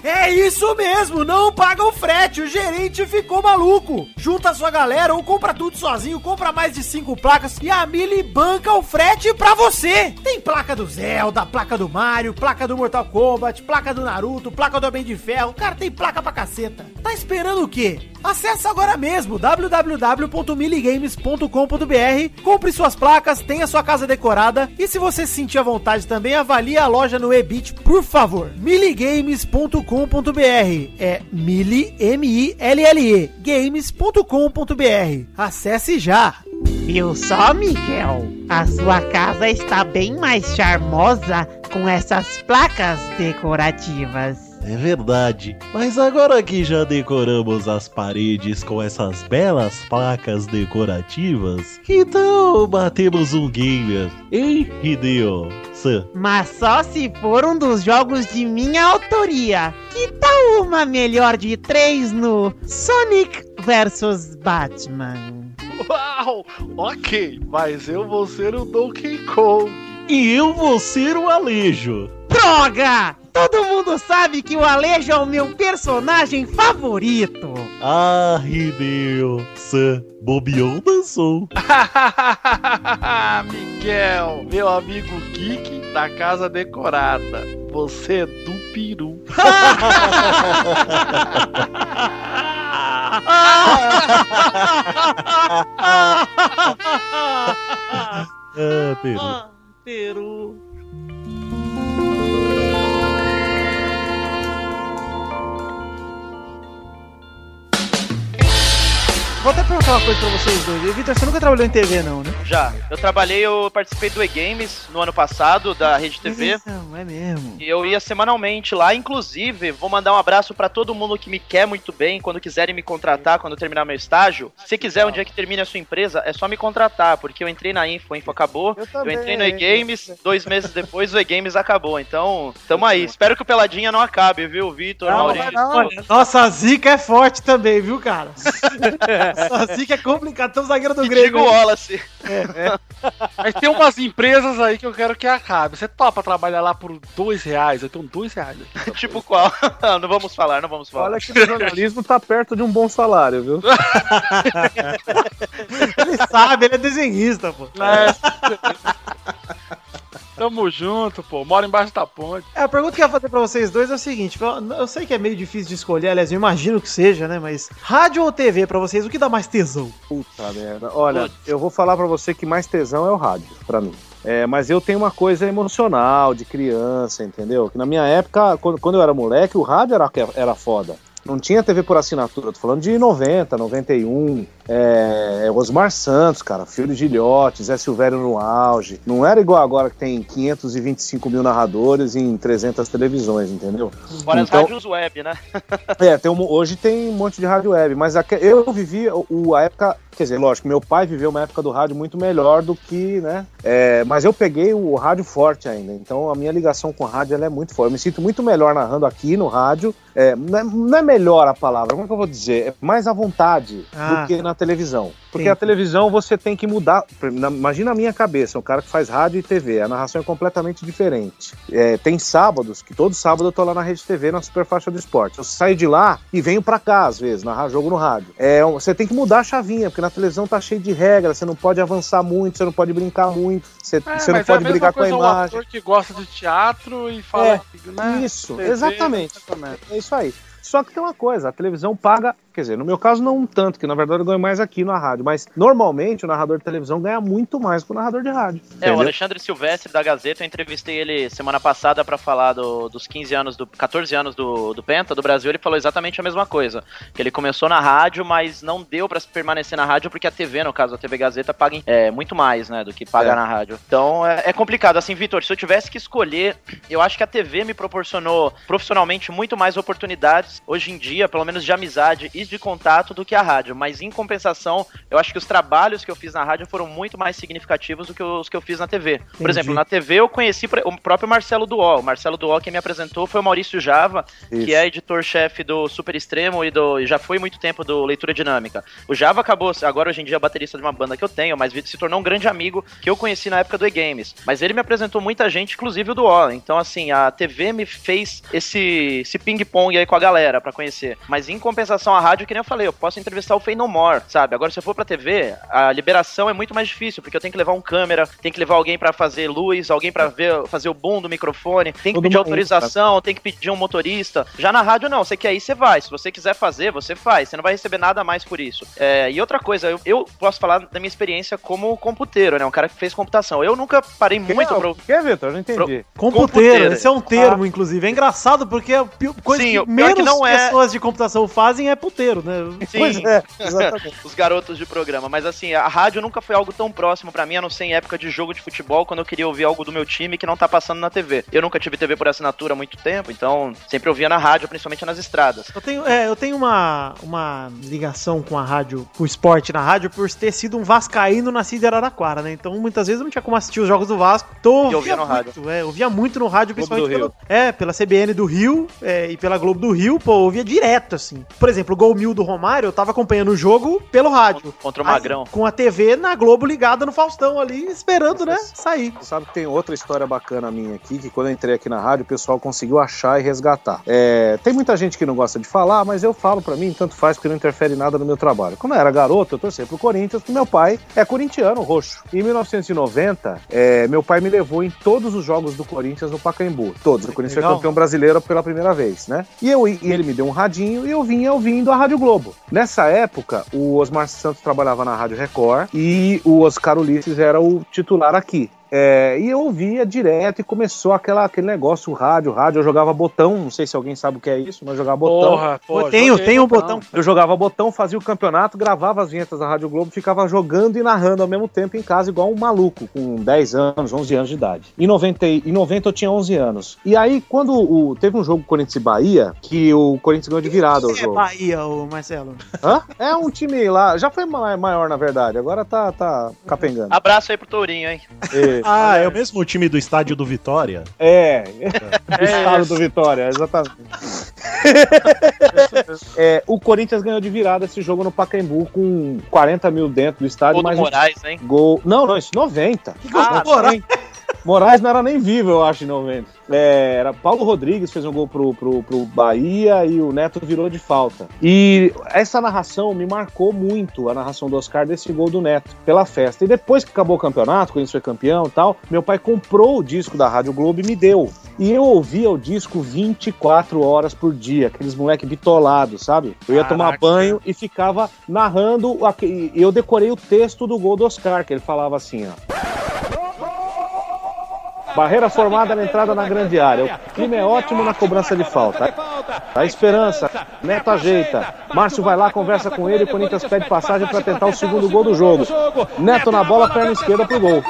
É isso mesmo, não paga o frete. O gerente ficou maluco. Junta a sua galera ou compra tudo sozinho, compra mais de 5 placas e a Mili banca o frete pra você. Tem placa do Zelda, placa do Mario, placa do Mortal Kombat, placa do Naruto, placa do Homem de Ferro. Cara, tem placa pra caceta. Tá esperando o quê? Acesse agora mesmo www.miligames.com.br, compre suas placas, tenha sua casa decorada e se você se sentir à vontade também, avalie a loja no Ebit, por favor. miligames.com.br é mili, M-I-L-L-E, games.com.br. Acesse já! Viu só, Miguel? A sua casa está bem mais charmosa com essas placas decorativas. É verdade. Mas agora que já decoramos as paredes com essas belas placas decorativas, então batemos um gamer, hein, Hideo? Sam. Mas só se for um dos jogos de minha autoria. Que tal uma melhor de três no Sonic vs Batman? Uau! Ok, mas eu vou ser o Donkey Kong. E eu vou ser o Alejo. Droga! Todo mundo sabe que o Alejo é o meu personagem favorito. Ah, Hideo. Sam. Bobion dançou. [laughs] Miguel, meu amigo geek da casa decorada. Você é do peru. [laughs] Ah! [laughs] ah, Peru. Ah, Peru. Vou até perguntar uma coisa pra vocês dois. E, Vitor, você nunca trabalhou em TV, não, né? Já. Eu trabalhei, eu participei do E-Games no ano passado, da Rede TV. Não, é mesmo. E eu ia semanalmente lá, inclusive, vou mandar um abraço pra todo mundo que me quer muito bem, quando quiserem me contratar, quando eu terminar meu estágio. Se quiser um dia que termine a sua empresa, é só me contratar, porque eu entrei na Info, a Info acabou. Eu, também. entrei no E-Games, dois meses depois o E-Games acabou. Então, tamo aí. Espero que o Peladinha não acabe, viu, Vitor, Não, Maurício? não. Olha, nossa zica é forte também, viu, cara? [laughs] nossa zica é complicado. Tem um zagueiro do E Grêmio. digo Wallace. Mas tem umas empresas aí que eu quero que acabe. Você topa trabalhar lá por dois reais? Eu tenho dois reais. aqui. tipo qual? [laughs] não vamos falar, não vamos falar. Olha que o jornalismo tá perto de um bom salário, viu? [laughs] Ele sabe, ele é desenhista, pô. É. Tamo junto, pô. Moro embaixo da ponte. É, a pergunta que eu ia fazer pra vocês dois é o seguinte: eu sei que é meio difícil de escolher, aliás, eu imagino que seja, né? Mas rádio ou TV pra vocês, o que dá mais tesão? Puta merda. Olha, eu vou falar pra você que mais tesão é o rádio, pra mim. É, mas eu tenho uma coisa emocional, de criança, entendeu? Que na minha época, quando, quando eu era moleque, o rádio era, era foda. Não tinha TV por assinatura, tô falando de 90, 91. É, Osmar Santos, cara, Filho de Gilhote, Zé Silvério no auge. Não era igual agora que tem 525 mil narradores em 300 televisões, entendeu? Fora as Então- rádios web, né? [laughs] É, tem um- hoje tem um monte de rádio web, mas aque- eu vivi o, o- a época. Quer dizer, lógico, meu pai viveu uma época do rádio muito melhor do que, né? É, mas eu peguei o rádio forte ainda, então a minha ligação com o rádio ela é muito forte. Eu me sinto muito melhor narrando aqui no rádio. É, não, é, não é melhor a palavra, como é que eu vou dizer? É mais à vontade Ah. do que na televisão. Porque Entendi. a televisão você tem que mudar. Na- Imagina a minha cabeça, um cara que faz rádio e TV, a narração é completamente diferente. É, tem sábados, que todo sábado eu tô lá na Rede TV, na Superfaixa do Esporte. Eu saio de lá e venho pra cá, às vezes, narrar jogo no rádio. É, você tem que mudar a chavinha, porque na televisão tá cheio de regras, você não pode avançar muito, você não pode brincar muito, você, É, você não pode é brigar com a coisa um imagem. ator que gosta de teatro e fala. É, né, Isso, TV, exatamente. exatamente. É isso aí. Só que tem uma coisa, a televisão paga, quer dizer, no meu caso não tanto, que na verdade eu ganho mais aqui na rádio, mas normalmente o narrador de televisão ganha muito mais que o narrador de rádio. É, o entendeu? Alexandre Silvestre da Gazeta, eu entrevistei ele semana passada pra falar do- dos 15 anos, do 14 anos do, do Penta, do Brasil, ele falou exatamente a mesma coisa. Que ele começou na rádio, mas não deu pra permanecer na rádio porque a TV, no caso a TV Gazeta, paga é, muito mais, né, do que paga É. na rádio. Então é, é complicado. Assim, Vitor, se eu tivesse que escolher, eu acho que a TV me proporcionou profissionalmente muito mais oportunidades hoje em dia, pelo menos de amizade e de contato, do que a rádio. Mas em compensação, eu acho que os trabalhos que eu fiz na rádio foram muito mais significativos do que os que eu fiz na TV. Por Entendi. exemplo, na TV eu conheci o próprio Marcelo Duó. O Marcelo Duó quem me apresentou foi o Maurício Java, Isso. que é editor-chefe do Super Extremo e, do, e já foi muito tempo do Leitura Dinâmica. O Java acabou, agora hoje em dia é baterista de uma banda que eu tenho, mas se tornou um grande amigo que eu conheci na época do E-Games. Mas ele me apresentou muita gente, inclusive o Duó. Então, assim, a TV me fez esse, esse ping-pong aí com a galera pra conhecer. Mas em compensação, a rádio, que nem eu falei, eu posso entrevistar o Fey No More, sabe? Agora, se eu for pra TV, a liberação é muito mais difícil, porque eu tenho que levar um câmera, tem que levar alguém pra fazer luz, alguém pra ver, fazer o boom do microfone, tem que Tudo pedir autorização, tem que pedir um motorista. Já na rádio, não. Você quer ir, você vai. Se você quiser fazer, você faz. Você não vai receber nada mais por isso. É, e outra coisa, eu, eu posso falar da minha experiência como computeiro, né? Um cara que fez computação. Eu nunca parei Que muito é, pro. o que é, Vitor? Eu não entendi. Computeiro, Computeiro. esse é um termo, inclusive. É engraçado porque a pi- coisa Sim, o que pior que menos não é- pessoas de computação fazem é puteiro, né? [laughs] Sim. Pois é, exatamente. [laughs] Os garotos de programa, mas assim, a rádio nunca foi algo tão próximo pra mim, a não ser em época de jogo de futebol, quando eu queria ouvir algo do meu time que não tá passando na TV. Eu nunca tive TV por assinatura há muito tempo, então sempre ouvia na rádio, principalmente nas estradas. Eu tenho, é, eu tenho uma, uma ligação com a rádio, com o esporte na rádio, por ter sido um vascaíno nascido em Araraquara, né? Então muitas vezes eu não tinha como assistir os jogos do Vasco. Então E eu ouvia no muito, é, eu ouvia muito no rádio, principalmente pelo, é, pela CBN do Rio é, e pela Globo do Rio, pô, ouvia direto, assim. Por exemplo, o gol mil do Romário, eu tava acompanhando o jogo pelo rádio. Contra o Aí, Magrão. com a TV na Globo ligada no Faustão ali, esperando, né, sair. Você sabe que tem outra história bacana minha aqui, que quando eu entrei aqui na rádio, o pessoal conseguiu achar e resgatar. É, tem muita gente que não gosta de falar, mas eu falo pra mim, tanto faz, porque não interfere em nada no meu trabalho. Quando eu era garoto, eu torcia pro Corinthians, porque meu pai é corintiano, roxo. Em 1990, é, meu pai me levou em todos os jogos do Corinthians no Pacaembu. Todos. O Corinthians foi Legal. campeão brasileiro pela primeira vez, né? E, eu, e ele me deu um radinho e eu vinha ouvindo a Rádio Globo. Nessa época, o Osmar Santos trabalhava na Rádio Record e o Oscar Ulisses era o titular aqui. É, e eu ouvia direto e começou aquela, aquele negócio, o rádio, o rádio. Eu jogava botão, não sei se alguém sabe o que é isso, mas eu jogava botão. Porra, Pô, pô, tenho, tenho um botão. botão. Eu jogava botão, fazia o campeonato, gravava as vinhetas da Rádio Globo, ficava jogando e narrando ao mesmo tempo em casa, igual um maluco, com 10 anos, 11 anos de idade. Em 90, e- em 90 eu tinha 11 anos. E aí, quando o, teve um jogo Corinthians e Bahia, que o Corinthians ganhou de virada o É jogo. Bahia, o Marcelo. Hã? É um time lá, já foi ma- maior na verdade, agora tá, tá capengando. Abraço aí pro Tourinho, hein? É, Ah, é o mesmo time do estádio do Vitória? É, o estado do Vitória, exatamente. É, o Corinthians ganhou de virada esse jogo no Pacaembu com 40 mil dentro do estádio, Gol do mas um Moraes, hein? gol. Não, não, isso 90. Que gol Ah, do Moraes? Moraes não era nem vivo, eu acho, em 90. É, era Paulo Rodrigues fez um gol pro, pro, pro Bahia e o Neto virou de falta. E essa narração me marcou muito, a narração do Oscar desse gol do Neto, pela festa. E depois que acabou o campeonato, quando ele foi campeão e tal, meu pai comprou o disco da Rádio Globo e me deu. E eu ouvia o disco 24 horas por dia, aqueles moleque bitolados, sabe? Eu ia tomar Caraca. banho e ficava narrando, eu decorei o texto do gol do Oscar, que ele falava assim, ó. Barreira formada na entrada na grande área. O clima é ótimo na cobrança de falta. A esperança. Neto ajeita. Márcio vai lá, conversa com ele. O Corinthians pede passagem para tentar o segundo gol do jogo. Neto na bola, perna esquerda pro gol.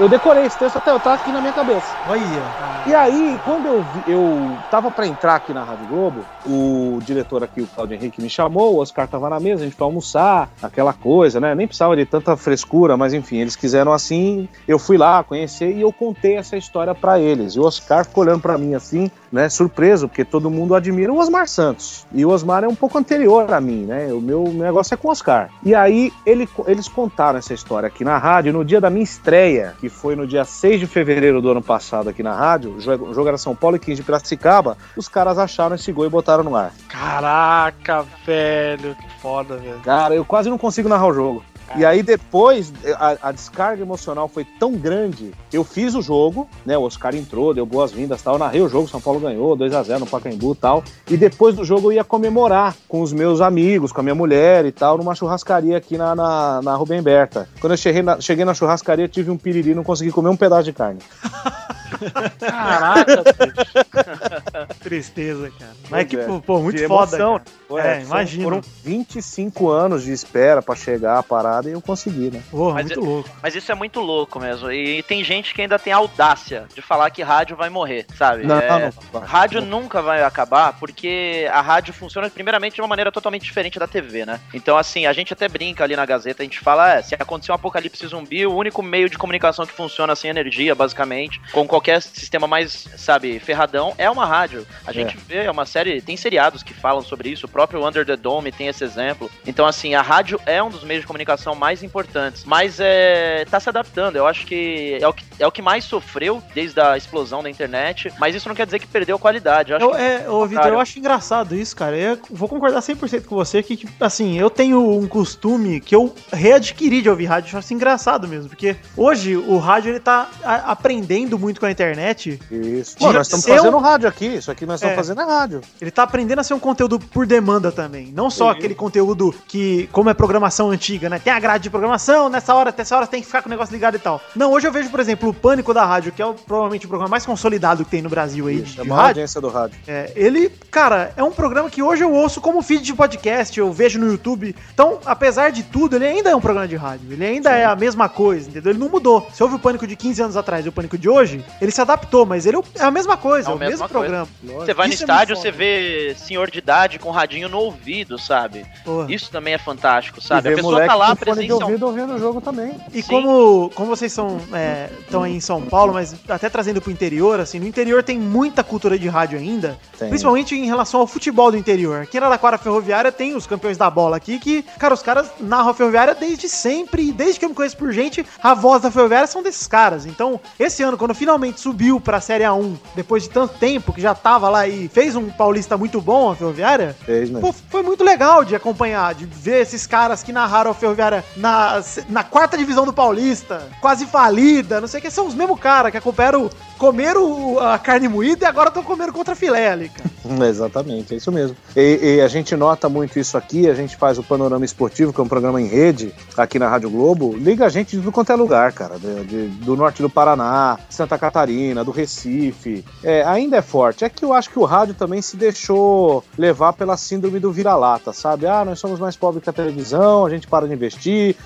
Eu decorei esse texto até eu tá aqui na minha cabeça. Olha. E aí, quando eu, vi- eu tava pra entrar aqui na Rádio Globo, o diretor aqui, o Claudio Henrique, me chamou, o Oscar tava na mesa, a gente foi almoçar, aquela coisa, né? Nem precisava de tanta frescura, mas enfim, eles quiseram assim. Eu fui lá conhecer e eu contei essa história pra eles. E o Oscar ficou olhando pra mim assim, né? Surpreso, porque todo mundo admira o Osmar Santos. E o Osmar é um pouco anterior a mim, né? O meu negócio é com o Oscar. E aí, ele- eles contaram essa história aqui na rádio no dia da minha estreia, que foi no dia 6 de fevereiro do ano passado aqui na rádio. O jogo era São Paulo e 15 de Piracicaba. Os caras acharam esse gol e botaram no ar. Caraca, velho, que foda, velho. Cara, eu quase não consigo narrar o jogo. E aí depois, a, a descarga emocional foi tão grande, eu fiz o jogo, né, o Oscar entrou, deu boas-vindas tal, eu narrei o jogo, São Paulo ganhou, 2 a 0 no Pacaembu e tal, e depois do jogo eu ia comemorar com os meus amigos, com a minha mulher e tal, numa churrascaria aqui na, na, na Rubem Berta. Quando eu cheguei na, cheguei na churrascaria, tive um piriri, não consegui comer um pedaço de carne. Caraca, [laughs] Tristeza, cara. Mas é que, é. pô, pô, muito De foda. emoção, cara. Ué, É, foram- imagino. Foram 25 anos de espera pra chegar a parada e eu consegui, né? Porra, Mas muito é- louco. Mas isso é muito louco mesmo. E tem gente que ainda tem a audácia de falar que rádio vai morrer, sabe? Não, É, não, não. Rádio nunca vai acabar porque a rádio funciona primeiramente de uma maneira totalmente diferente da TV, né? Então, assim, a gente até brinca ali na Gazeta, a gente fala, é, se acontecer um apocalipse zumbi, o único meio de comunicação que funciona sem energia, basicamente, com qualquer sistema mais, sabe, ferradão, é uma rádio. A gente vê, é uma série, tem seriados que falam sobre isso, o próprio Under the Dome tem esse exemplo. Então, assim, a rádio é um dos meios de comunicação mais importantes, mas é, tá se adaptando. Eu acho que é o que, é o que mais sofreu desde a explosão da internet, mas isso não quer dizer que perdeu qualidade. Eu acho Eu, que é, ô, Vitor, eu acho engraçado isso, cara. Eu vou concordar 100% com você que, que, assim, eu tenho um costume que eu readquiri de ouvir rádio. Eu acho engraçado mesmo, porque hoje o rádio ele tá aprendendo muito com a internet. Isso. Pô, nós estamos fazendo um- rádio aqui. Isso aqui nós estamos É. fazendo é rádio. Ele tá aprendendo a ser um conteúdo por demanda também. Não só Sim. aquele conteúdo que, como é programação antiga, né? Tem a grade de programação, nessa hora, até essa hora tem que ficar com o negócio ligado e tal. Não, hoje eu vejo, por exemplo, o Pânico da Rádio, que é o- provavelmente o programa mais consolidado que tem no Brasil aí Isso, de, é de uma rádio. audiência do rádio. É, ele, cara, é um programa que hoje eu ouço como feed de podcast, eu vejo no YouTube. Então, apesar de tudo, ele ainda é um programa de rádio. Ele ainda é a mesma coisa, entendeu? Ele não mudou. Você ouve o Pânico de 15 anos atrás e o Pânico de hoje, ele se adaptou, mas ele é a mesma coisa, É é a o mesmo coisa. programa. Você vai no Isso é estádio, você vê senhor de idade com radinho no ouvido, sabe? Porra. Isso também é fantástico, E sabe? A pessoa tá lá fone de ouvido ouvindo o jogo também. E Sim. como, como vocês são estão aí em São Paulo, mas até trazendo pro interior, assim, no interior tem muita cultura de rádio ainda, Tem. principalmente em relação ao futebol do interior. Aqui na Araraquara Ferroviária tem os campeões da bola aqui, que, cara, os caras narram a Ferroviária desde sempre, e desde que eu me conheço por gente, a voz da Ferroviária são desses caras. Então, esse ano, quando finalmente subiu pra Série A1, depois de tanto tempo que já tava lá e fez um paulista muito bom, a Ferroviária, Fez, né? Pô, foi muito legal de acompanhar, de ver esses caras que narraram a Ferroviária na, na quarta divisão do Paulista, quase falida, não sei o que, são os mesmos caras que acompanharam, comeram a carne moída e agora estão comendo contra filé ali, cara. [laughs] Exatamente, é isso mesmo. E, e a gente nota muito isso aqui, a gente faz o Panorama Esportivo, que é um programa em rede, aqui na Rádio Globo, liga a gente de tudo quanto é lugar, cara, de- de- do norte do Paraná, Santa Catarina, do Recife, é, ainda é forte. É que eu acho que o rádio também se deixou levar pela síndrome do vira-lata, sabe? Ah, nós somos mais pobres que a televisão, a gente para de investir,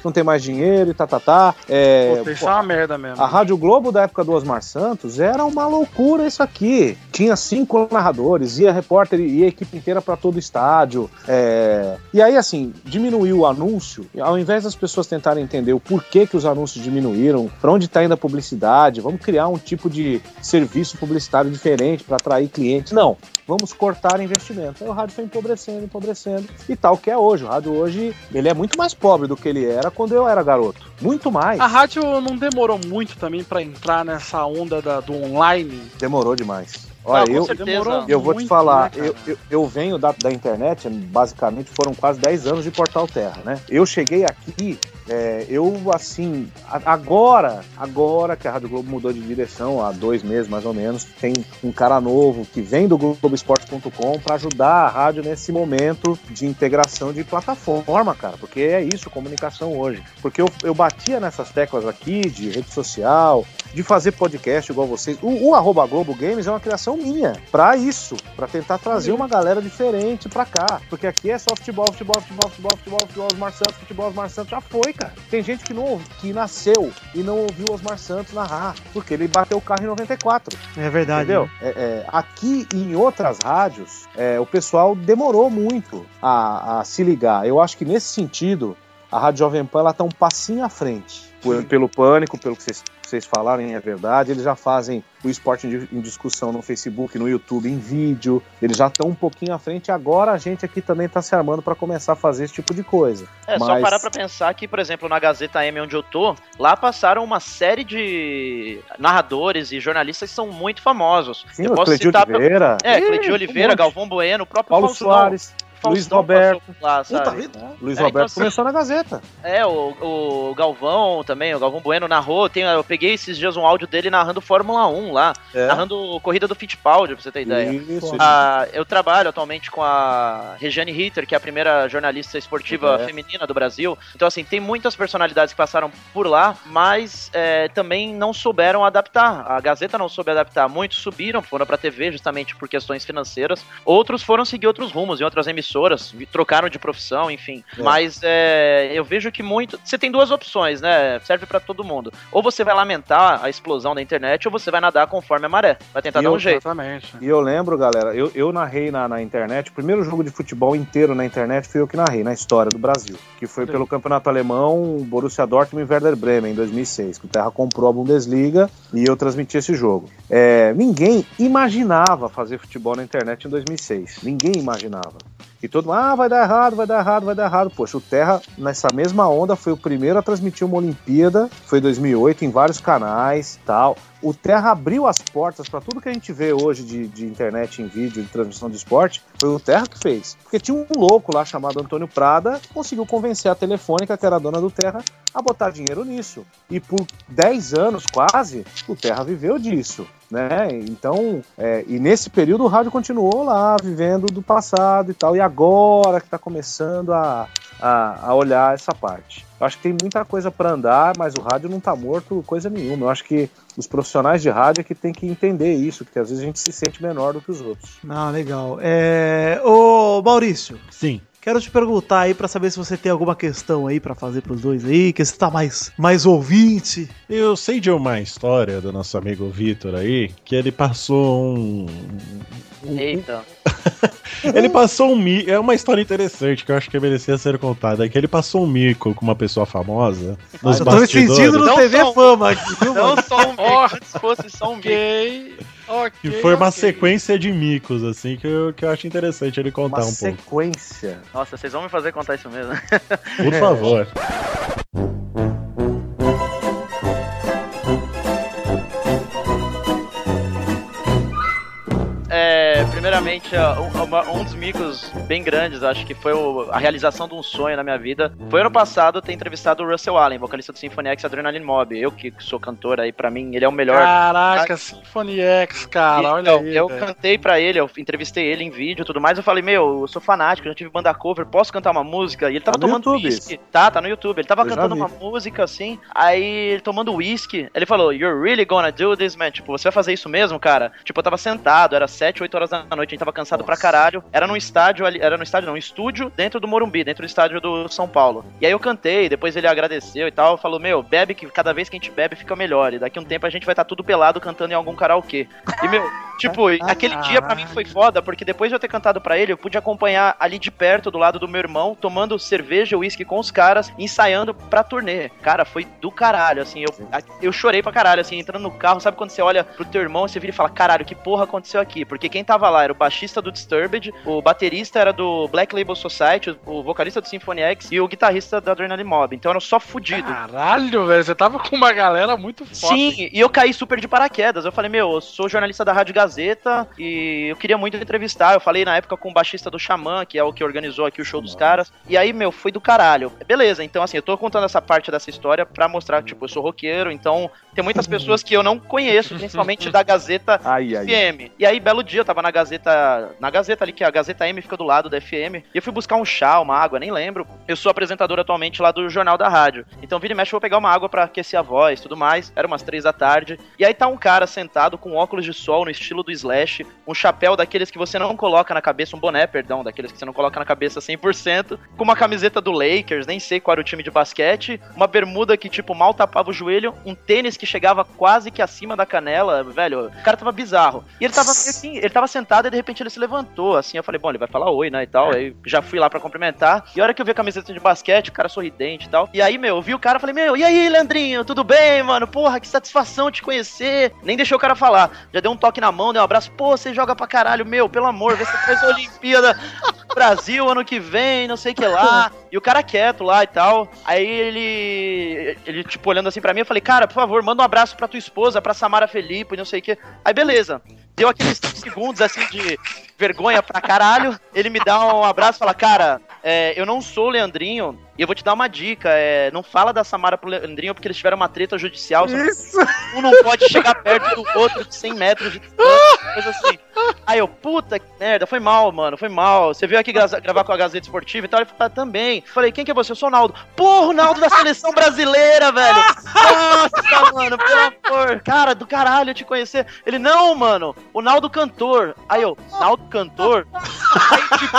não tem mais dinheiro e tá, tá, tá. É, Pô, isso é uma merda mesmo. a Rádio Globo da época do Osmar Santos era uma loucura isso aqui. Tinha cinco narradores, ia repórter e a equipe inteira para todo o estádio. é, E aí, assim, diminuiu o anúncio. Ao invés das pessoas tentarem entender o porquê que os anúncios diminuíram, para onde está indo a publicidade, vamos criar um tipo de serviço publicitário diferente para atrair clientes. Não. Vamos cortar investimento. Aí o rádio foi empobrecendo, empobrecendo. E tal que é hoje. O rádio hoje, ele é muito mais pobre do que ele era quando eu era garoto. Muito mais. A rádio não demorou muito também pra entrar nessa onda da- do online. Demorou demais. Olha, Ah, eu, certeza. eu vou te falar, né, eu, eu, eu venho da, da internet, basicamente foram quase 10 anos de Portal Terra, né? Eu cheguei aqui, é, eu assim, agora, agora que a Rádio Globo mudou de direção, há dois meses mais ou menos, tem um cara novo que vem do Globoesporte.com para ajudar a rádio nesse momento de integração de plataforma, cara, porque é isso, comunicação hoje. Porque eu, eu batia nessas teclas aqui de rede social, de fazer podcast igual vocês. O, o arroba Globo Games é uma criação minha, pra isso, pra tentar trazer uma galera diferente pra cá. Porque aqui é só futebol, futebol, futebol, futebol, futebol, futebol, Osmar Santos, futebol, Osmar Santos, já foi, cara. Tem gente que, não, que nasceu e não ouviu Osmar Santos narrar, porque ele bateu o carro em 94. É verdade. Entendeu? É, é, aqui e em outras rádios, é, o pessoal demorou muito a, a se ligar. Eu acho que nesse sentido, a Rádio Jovem Pan ela tá um passinho à frente. Por- pelo pânico, pelo que vocês, falarem, é verdade. Eles já fazem o esporte em, di- em discussão no Facebook, no YouTube, em vídeo. Eles já estão um pouquinho à frente. Agora a gente aqui também está se armando para começar a fazer esse tipo de coisa. É, só Mas- parar pra pensar que, por exemplo, na Gazeta M onde eu tô, lá passaram uma série de narradores e jornalistas que são muito famosos. Sim, eu o posso citar Oliveira, É, um Oliveira, monte. Galvão Bueno, o próprio Paulo Faustão. Soares, Luiz Roberto. Lá, Puta vida. Luiz É, Roberto então, assim, começou na Gazeta. É, o, o Galvão também, o Galvão Bueno narrou. Tem, eu peguei esses dias um áudio dele narrando Fórmula 1 lá, É. narrando corrida do Fittipaldi, pra você ter ideia. Isso, Ah, eu trabalho atualmente com a Regiane Ritter, que é a primeira jornalista esportiva É. feminina do Brasil. Então, assim, tem muitas personalidades que passaram por lá, mas é, também não souberam adaptar. A Gazeta não soube adaptar. Muitos subiram, foram pra TV justamente por questões financeiras. Outros foram seguir outros rumos em outras emissoras, vi- trocaram de profissão, enfim. É. Mas é, eu vejo que muito. Você tem duas opções, né? Serve pra todo mundo. Ou você vai lamentar a explosão da internet, ou você vai nadar conforme a maré. Vai tentar E dar eu- um jeito. Exatamente. E eu lembro, galera, eu, eu narrei na, na internet, o primeiro jogo de futebol inteiro na internet fui eu que narrei, na história do Brasil. Que foi pelo Campeonato Alemão, Borussia Dortmund e Werder Bremen, em 2006. Que o Terra comprou a Bundesliga e eu transmiti esse jogo. É, ninguém imaginava fazer futebol na internet em 2006. Ninguém imaginava. E todo mundo, ah, vai dar errado, vai dar errado, vai dar errado. Poxa, o Terra, nessa mesma onda, foi o primeiro a transmitir uma Olimpíada, foi em 2008, em vários canais tal. O Terra abriu as portas para tudo que a gente vê hoje de, de internet em vídeo, de transmissão de esporte, foi o Terra que fez. Porque tinha um louco lá chamado Antônio Prada, que conseguiu convencer a Telefônica, que era dona do Terra, a botar dinheiro nisso. E por 10 anos quase, o Terra viveu disso. Né? Então, é, e nesse período o rádio continuou lá, vivendo do passado e tal, e agora que está começando a, a, a olhar essa parte. Eu acho que tem muita coisa para andar, mas o rádio não está morto coisa nenhuma. Eu acho que os profissionais de rádio é que tem que entender isso, que às vezes a gente se sente menor do que os outros. Ah, legal. É... Ô, Maurício, Sim. Quero te perguntar aí pra saber se você tem alguma questão aí pra fazer pros dois aí, que você tá mais, mais ouvinte. Eu sei de uma história do nosso amigo Vitor aí, que ele passou um. um- Eita. [laughs] Ele passou um mico. É uma história interessante que eu acho que merecia ser contada. É que ele passou um mico com uma pessoa famosa nos eu tô me sentindo no Não TV só Fama aqui, Não mano? só um mico, antes fosse só um mico. Ok. Ok. Que foi uma sequência de micos, assim, que eu, que eu acho interessante ele contar Uma um pouco. sequência. Nossa, vocês vão me fazer contar isso mesmo. Por [laughs] favor. Um, um dos micos bem grandes, acho que foi o- a realização de um sonho na minha vida. Foi ano passado ter entrevistado o Russell Allen, vocalista do Symphony X Adrenaline Mob. Eu que sou cantor aí, pra mim, ele é o melhor. Caraca, Symphony X, cara, olha Então, aí. eu velho. cantei pra ele, eu entrevistei ele em vídeo e tudo mais. Eu falei, meu, eu sou fanático, eu já tive banda cover, posso cantar uma música? E ele tava Tá tomando whisky. Tá, tá no YouTube. Ele tava Eu cantando uma música assim, aí ele tomando whisky. Ele falou, You're really gonna do this, man? Tipo, você vai fazer isso mesmo, cara? Tipo, eu tava sentado, era 7, 8 horas da noite, a gente tava cansado pra caralho. Era num estádio ali, era no estádio não, um estúdio dentro do Morumbi, dentro do estádio do São Paulo. E aí eu cantei, depois ele agradeceu e tal, falou, meu, bebe que cada vez que a gente bebe fica melhor. E daqui a um tempo a gente vai estar tudo pelado cantando em algum karaokê. E, meu, tipo, aquele dia pra mim foi foda, porque depois de eu ter cantado pra ele, eu pude acompanhar ali de perto, do lado do meu irmão, tomando cerveja, uísque com os caras, ensaiando pra turnê. Cara, foi do caralho, assim, eu, eu chorei pra caralho, assim, entrando no carro, sabe quando você olha pro teu irmão, você vira e fala, caralho, que porra aconteceu aqui? Porque quem tava lá era o baixista do Disturbed, o baterista era do Black Label Society, o vocalista do Symphony X e o guitarrista da Adrenaline Mob, então era só fudido. Caralho, velho, você tava com uma galera muito foda. Sim, e eu caí super de paraquedas. Eu falei, meu, eu sou jornalista da Rádio Gazeta e eu queria muito entrevistar. Eu falei na época com o baixista do Xamã, que é o que organizou aqui o show dos caras. E aí, meu, foi do caralho. Beleza, então assim, eu tô contando essa parte dessa história pra mostrar, tipo, eu sou roqueiro, então tem muitas [laughs] pessoas que eu não conheço, principalmente [laughs] da Gazeta Ai, ai. FM. E aí, belo dia, eu tava na Gazeta. Na Gazeta ali, que a Gazeta M fica do lado da FM. E eu fui buscar um chá, uma água, nem lembro. Eu sou apresentador atualmente lá do Jornal da Rádio. Então, vira e mexe, eu vou pegar uma água pra aquecer a voz tudo mais. Era umas três da tarde. E aí tá um cara sentado com óculos de sol no estilo do Slash, um chapéu daqueles que você não coloca na cabeça, um boné, perdão, daqueles que você não coloca na cabeça 100%, com uma camiseta do Lakers, nem sei qual era o time de basquete, uma bermuda que, tipo, mal tapava o joelho, um tênis que chegava quase que acima da canela, velho, o cara tava bizarro. E ele tava assim, ele tava sentado e de repente ele se levantou, assim, eu falei, bom, ele vai falar oi, né, e tal, aí já fui lá pra cumprimentar, e a hora que eu vi a camiseta de basquete, o cara sorridente e tal, e aí, meu, eu vi o cara, falei, meu, e aí, Leandrinho, tudo bem, mano? Porra, que satisfação te conhecer. Nem deixou o cara falar, já deu um toque na mão, deu um abraço, pô, você joga pra caralho, meu, pelo amor, vê se você faz a Olimpíada [laughs] Brasil ano que vem, não sei o que lá. E o cara quieto lá e tal. Aí ele, ele tipo, olhando assim pra mim, eu falei, cara, por favor, manda um abraço pra tua esposa, pra Samara Felipe, não sei o que. Aí beleza. Deu aqueles segundos assim de vergonha pra caralho. Ele me dá um abraço e fala, cara, é, eu não sou o Leandrinho e eu vou te dar uma dica. É, não fala da Samara pro Leandrinho porque eles tiveram uma treta judicial. Isso! Um não pode chegar perto do outro de 100 metros de distância, coisa assim. Aí eu, puta que merda, foi mal, mano, foi mal. Você veio aqui gra- gravar com a Gazeta Esportiva e tal? Ele falou, ah, também. Falei, quem que é você? Eu sou o Naldo. Porra, o Naldo da seleção brasileira, velho. Nossa, mano, pelo amor. Cara, do caralho te conhecer. Ele, não, mano, o Naldo cantor. Aí eu, Naldo cantor? Aí, tipo,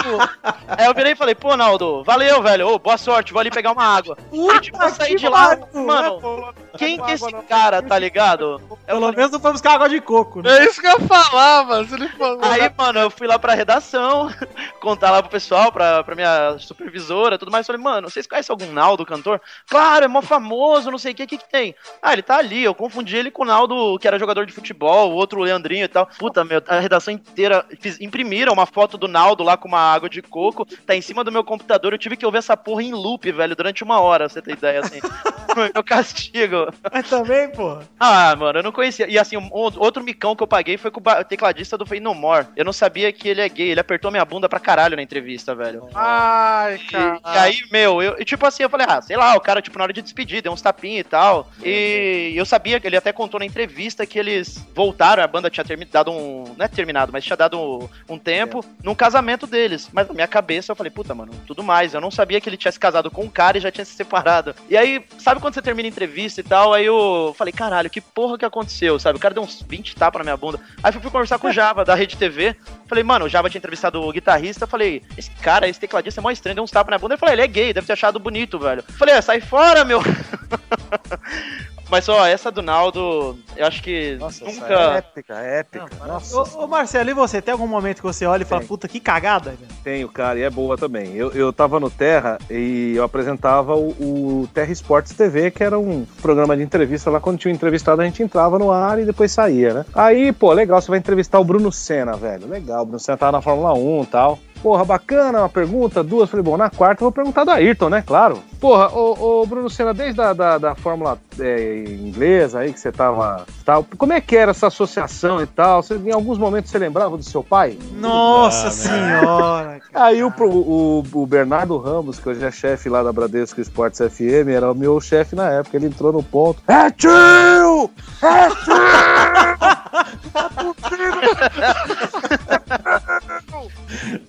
aí eu virei e falei, pô, Naldo, valeu, velho. Ô, boa sorte, vou ali pegar uma água. Aí, tipo, eu saí de lá, mano, quem que é esse cara, tá ligado? Eu Pelo menos não foi buscar água de coco, né? É isso que eu. Se ele falou. Aí, mano, eu fui lá pra redação, [laughs] contar lá pro pessoal, pra, pra minha supervisora tudo mais. Falei, mano, vocês conhecem algum Naldo, cantor? Claro, é mó famoso, não sei o que, o que que tem? Ah, ele tá ali, eu confundi ele com o Naldo, que era jogador de futebol, o outro o Leandrinho e tal. Puta, meu, a redação inteira fiz- imprimiram uma foto do Naldo lá com uma água de coco, tá em cima do meu computador, eu tive que ouvir essa porra em loop, velho, durante uma hora, você ter ideia, assim. [laughs] Meu castigo. Mas também, pô. Ah, mano, eu não conhecia. E assim, um, outro micão que eu paguei foi com o tecladista do No More. Eu não sabia que ele é gay. Ele apertou minha bunda pra caralho na entrevista, velho. Ai, E, cara. e aí, meu, eu, e tipo assim, eu falei, ah, sei lá, o cara, tipo, na hora de despedir, deu uns tapinhos e tal. E eu sabia que ele até contou na entrevista que eles voltaram, a banda tinha termi- dado um. Não é terminado, mas tinha dado um, um tempo num casamento deles. Mas na minha cabeça eu falei, puta, mano, tudo mais. Eu não sabia que ele tinha se casado com um cara e já tinha se separado. E aí, sabe quando você termina a entrevista e tal? Aí eu falei, caralho, que porra que aconteceu, sabe? O cara deu uns 20 tapas na minha bunda. Aí fui conversar com o Java, da Rede TV. Falei, mano, o Java tinha entrevistado o guitarrista. Falei, esse cara, esse tecladista é mó estranho, deu uns tapas na bunda. Ele falou, ele é gay, deve ter achado bonito, velho. Falei, ah, sai fora, meu. [laughs] Mas, ó, essa do Naldo, eu acho que Nossa, essa nunca. é épica, é épica. Nossa, Ô, ô, Marcelo, e você? Tem algum momento que você olha e fala, Tem. puta, que cagada? velho? tenho, cara, e é boa também. Eu, eu tava no Terra e eu apresentava o, o Terra Esportes TV, que era um programa de entrevista lá. Quando tinha um entrevistado, a gente entrava no ar e depois saía, né? Aí, pô, legal, você vai entrevistar o Bruno Senna, velho. Legal, o Bruno Senna tava na Fórmula 1 e tal. Porra, bacana, uma pergunta, duas. Falei, bom, na quarta eu vou perguntar da Ayrton, né? Claro. Porra, ô, ô Bruno Senna, desde a da, da Fórmula é, inglesa aí que você tava. Tal, como é que era essa associação e tal? Você, em alguns momentos você lembrava do seu pai? Nossa senhora. [laughs] cara. Aí o, o, o Bernardo Ramos, que hoje é chefe lá da Bradesco Esportes FM, era o meu chefe na época. Ele entrou no ponto. É tio! É [laughs]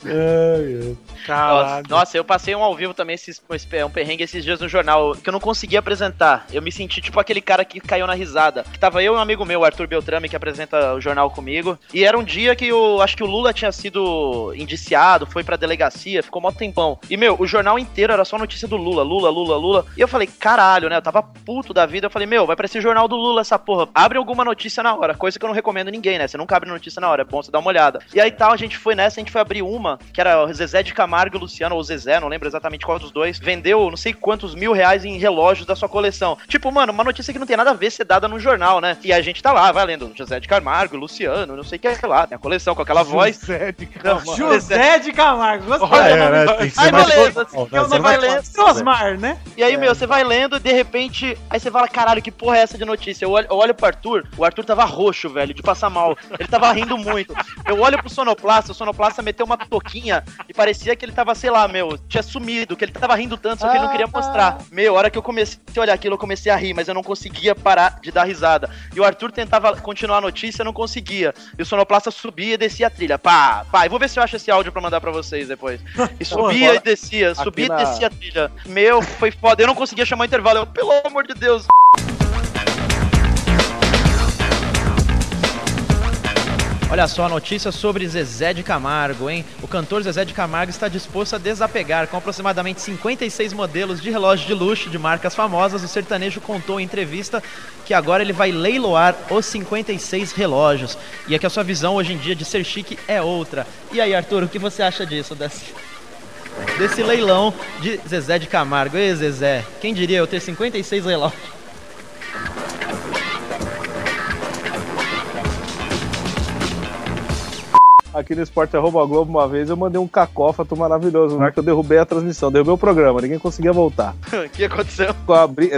Ai, ai. Caralho. Nossa, eu passei um ao vivo também, esses, um perrengue esses dias no jornal, que eu não conseguia apresentar. Eu me senti tipo aquele cara que caiu na risada. Que tava eu e um amigo meu, Arthur Beltrame, que apresenta o jornal comigo. E era um dia que eu acho que o Lula tinha sido indiciado, foi pra delegacia, ficou mó tempão. E, meu, o jornal inteiro era só notícia do Lula, Lula, Lula, Lula. E eu falei, caralho, né? Eu tava puto da vida. Eu falei, meu, vai pra esse jornal do Lula essa porra. Abre alguma notícia na hora. Coisa que eu não recomendo ninguém, né? Você nunca abre notícia na hora. É bom você dar uma olhada. E aí tal, a gente foi nessa, a gente foi abrir uma, que era o Zezé de Camargo e Luciano, ou Zezé, não lembro exatamente qual dos dois, vendeu não sei quantos mil reais em relógios da sua coleção. Tipo, mano, uma notícia que não tem nada a ver ser dada no jornal, né? E a gente tá lá, vai lendo José de Camargo, Luciano, não sei o que é lá, tem a coleção com aquela voz. José de Não, José de Camargo. Gostei. Ah, é, né? Aí beleza, formal, né? eu não Ser vai né? Osmar, né? E aí, meu, você vai lendo e de repente, aí você fala, caralho, que porra é essa de notícia? Eu olho, eu olho pro Arthur, o Arthur tava roxo, velho, de passar mal. Ele tava rindo muito. Eu olho pro sonoplasta, o sonoplasta meteu uma toquinha e parecia que ele tava, sei lá, meu, tinha sumido, que ele tava rindo tanto, só que ele não queria mostrar. Meu, a hora que eu comecei a olhar aquilo, eu comecei a rir, mas eu não conseguia parar de dar risada. E o Arthur tentava continuar a notícia, não conseguia. E o sonoplasta subia e descia a trilha. Pá, pá. Eu vou ver se eu acho esse áudio pra mandar pra vocês depois. [laughs] E subia e descia, subia na- e descia a trilha. Meu, foi foda. Eu não conseguia chamar o intervalo. Eu, pelo amor de Deus. Olha só a notícia sobre Zezé de Camargo, hein? O cantor Zezé de Camargo está disposto a desapegar. Com aproximadamente 56 modelos de relógio de luxo de marcas famosas, o sertanejo contou em entrevista que agora ele vai leiloar os 56 relógios. E é que a sua visão hoje em dia de ser chique é outra. E aí, Arthur, o que você acha disso? Desse, leilão de Zezé de Camargo? Ei, Zezé, quem diria eu ter 56 relógios? Aqui no Esporte Arroba Globo, uma vez eu mandei um cacófato maravilhoso, na hora que eu derrubei a transmissão, derrubei o programa, ninguém conseguia voltar. [laughs] O que aconteceu?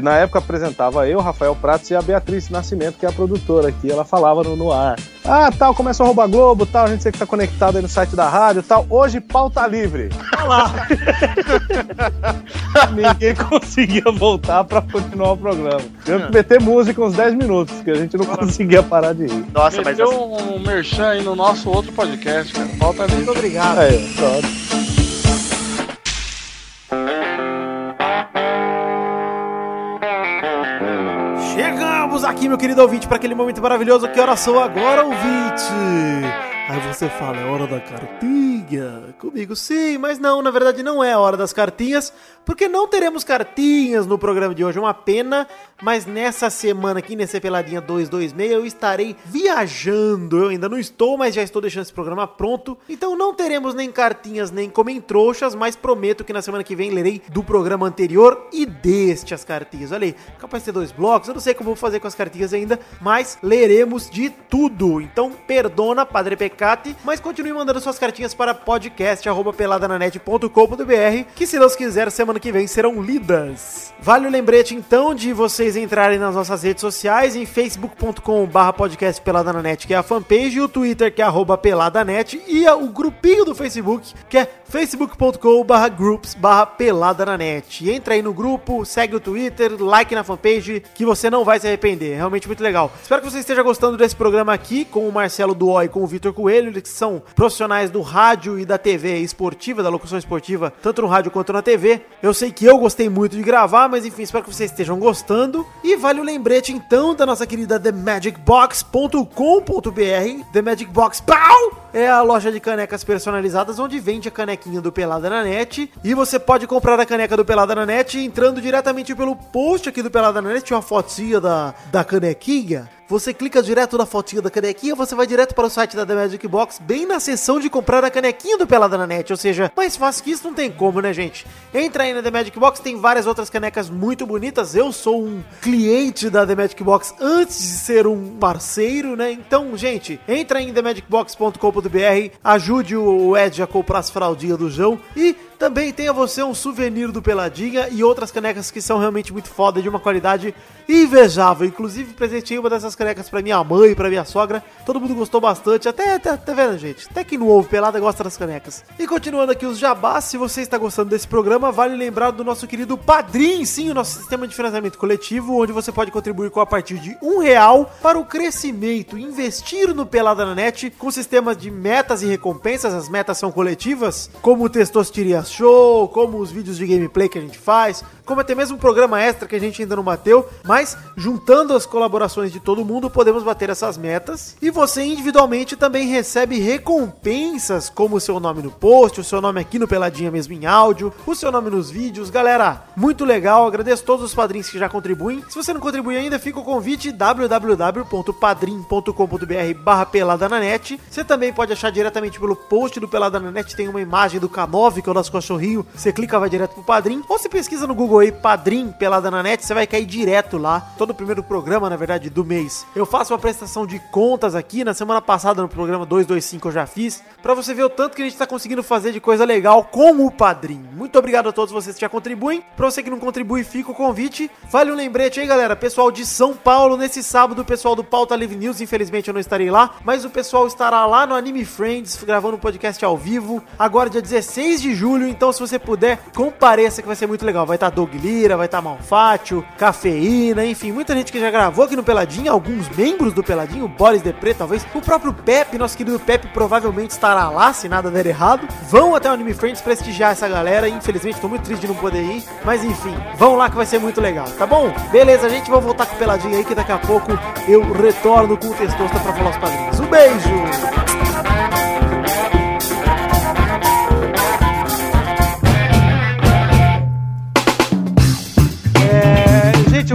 Na época apresentava eu, Rafael Pratos e a Beatriz Nascimento, que é a produtora aqui, ela falava no, no ar. Ah, tal, começa o Arroba Globo, tal, a gente sei que tá conectado aí no site da rádio, tal. Hoje, pauta livre. [laughs] Ninguém conseguia voltar pra continuar o programa. Eu meter música uns 10 minutos, que a gente não conseguia parar de rir. Nossa, mas Meteu um merchan aí no nosso outro podcast, cara. Falta ali. Muito obrigado. Aí, pronto. Aqui, meu querido ouvinte, para aquele momento maravilhoso. Que horas são agora, ouvinte? Aí você fala, é hora da cartinha. Comigo sim, mas não, na verdade não é a hora das cartinhas, porque não teremos cartinhas no programa de hoje. Uma pena, mas nessa semana aqui, nesse Peladinha 226, eu estarei viajando. Eu ainda não estou, mas já estou deixando esse programa pronto. Então não teremos nem cartinhas, nem comentroxas, mas prometo que na semana que vem lerei do programa anterior e deste as cartinhas. Olha aí, capaz de ter dois blocos, eu não sei como vou fazer com as cartinhas ainda, mas leremos de tudo. Então, perdona, Padre Pecati, mas continue mandando suas cartinhas para podcast@peladananet.com.br, que se Deus quiser, semana que vem serão lidas. Vale o lembrete então de vocês entrarem nas nossas redes sociais em facebook.com/barra podcast Peladananet, que é a fanpage, e o Twitter, que é arroba peladanet, e o grupinho do Facebook, que é facebook.com/barra groups barra peladananet. E entra aí no grupo, segue o Twitter, like na fanpage, que você não vai se arrepender. É realmente muito legal. Espero que você esteja gostando desse programa aqui com o Marcelo Duó e com o Vitor Coelho, eles são profissionais do rádio e da TV esportiva, da locução esportiva, tanto no rádio quanto na TV. Eu sei que eu gostei muito de gravar, mas enfim, espero que vocês estejam gostando. E vale o lembrete então da nossa querida TheMagicBox.com.br. The Magic Box, pau! É a loja de canecas personalizadas onde vende a canequinha do Pelada na Net. E você pode comprar a caneca do Pelada na Net entrando diretamente pelo post aqui do Pelada na Net, uma fotinha da, da canequinha. Você clica direto na fotinha da canequinha, você vai direto para o site da The Magic Box, bem na seção de comprar a canequinha do Pelada na Net. Ou seja, mais fácil que isso não tem como, né, gente? Entra aí na The Magic Box, tem várias outras canecas muito bonitas. Eu sou um cliente da The Magic Box antes de ser um parceiro, né? Então, gente, entra em themagicbox.com.br, ajude o Ed a comprar as fraldinhas do João e também tenha você um souvenir do Peladinha e outras canecas que são realmente muito foda, de uma qualidade invejável. Inclusive, presentei uma dessas canecas pra minha mãe, pra minha sogra. Todo mundo gostou bastante. Até, até, tá vendo, gente? Até que não ouve pelada gosta das canecas. E continuando aqui os jabás, se você está gostando desse programa, vale lembrar do nosso querido Padrim, sim, o nosso sistema de financiamento coletivo, onde você pode contribuir com a partir de um real para o crescimento, investir no Pelada na Net com sistemas de metas e recompensas. As metas são coletivas, como o Testosteria Show, como os vídeos de gameplay que a gente faz, como até mesmo um programa extra que a gente ainda não bateu, mas juntando as colaborações de todo mundo, podemos bater essas metas. E você individualmente também recebe recompensas, como o seu nome no post, o seu nome aqui no Peladinha mesmo em áudio, o seu nome nos vídeos. Galera, muito legal, agradeço todos os padrinhos que já contribuem. Se você não contribui ainda, fica o convite www.padrim.com.br barra pelada na net. Você também pode achar diretamente pelo post do Pelada na net, tem uma imagem do K9, que é o nosso cachorrinho. Você clica, vai direto pro Padrim. Ou se pesquisa no Google aí, Padrim Pelada na net, você vai cair direto lá. Todo o primeiro programa, na verdade, do mês. Eu faço uma prestação de contas aqui. Na semana passada, no programa 225, eu já fiz. Pra você ver o tanto que a gente tá conseguindo fazer de coisa legal com o Padrim. Muito obrigado a todos vocês que já contribuem. Pra você que não contribui, fica o convite. Vale um lembrete aí, galera. Pessoal de São Paulo, nesse sábado, o pessoal do Pauta Live News, infelizmente eu não estarei lá, mas o pessoal estará lá no Anime Friends, gravando um podcast ao vivo, agora dia 16 de julho, então se você puder, compareça que vai ser muito legal. Vai estar Doug Lira, vai estar Malfátio, Cafeína, enfim, muita gente que já gravou aqui no Peladinho, alguns membros do Peladinho, Boris Depre, talvez, o próprio Pepe, nosso querido Pepe, provavelmente estará lá, se nada der errado. Vão até o Anime Friends prestigiar essa galera, infelizmente tô muito triste de não poder ir, mas enfim, vão lá que vai ser muito legal, tá bom? Beleza, gente, vamos voltar com o Peladinho aí, que daqui a pouco eu retorno com o Testosta pra falar os padrinhos. Um beijo!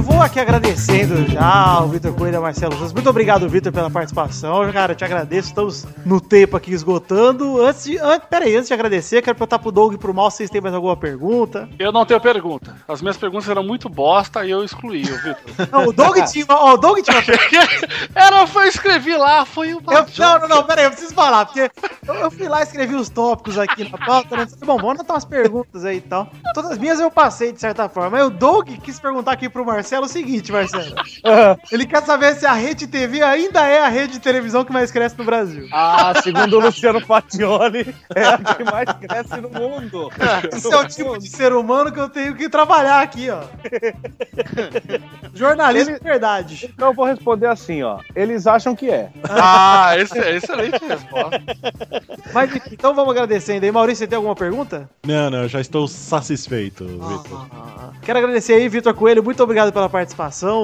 É, Vou aqui agradecendo já o Vitor Coelho e a Marcelo Santos. Muito obrigado, Vitor, pela participação. Cara, eu te agradeço. Estamos no tempo aqui esgotando. Antes de. An, pera aí, antes de agradecer, quero perguntar pro Doug e pro Mal se vocês têm mais alguma pergunta. Eu não tenho pergunta. As minhas perguntas eram muito bosta e eu excluí, Vitor. [laughs] Não, o Doug tinha ó, o Doug tinha uma [laughs] pergunta. Era, foi, eu escrevi lá, foi o Eu- não, não, não, pera aí, eu preciso falar, porque eu, eu fui lá e escrevi os tópicos aqui na pauta, né? Bom, vamos anotar umas perguntas aí e tal. Todas as minhas eu passei, de certa forma. Mas o Doug quis perguntar aqui pro Marcelo seguinte, Marcelo. Ele quer saber se a Rede TV ainda é a rede de televisão que mais cresce no Brasil. Ah, segundo o Luciano Fatioli, é a que mais cresce no mundo. Esse é o tipo de ser humano que eu tenho que trabalhar aqui, ó. Jornalismo de verdade. Então eu vou responder assim, ó. Eles acham que é. Ah, esse é excelente resposta. Mas então vamos agradecendo aí. Maurício, você tem alguma pergunta? Não, não, eu já estou satisfeito, Vitor. Quero agradecer aí, Vitor Coelho. Muito obrigado pela participação.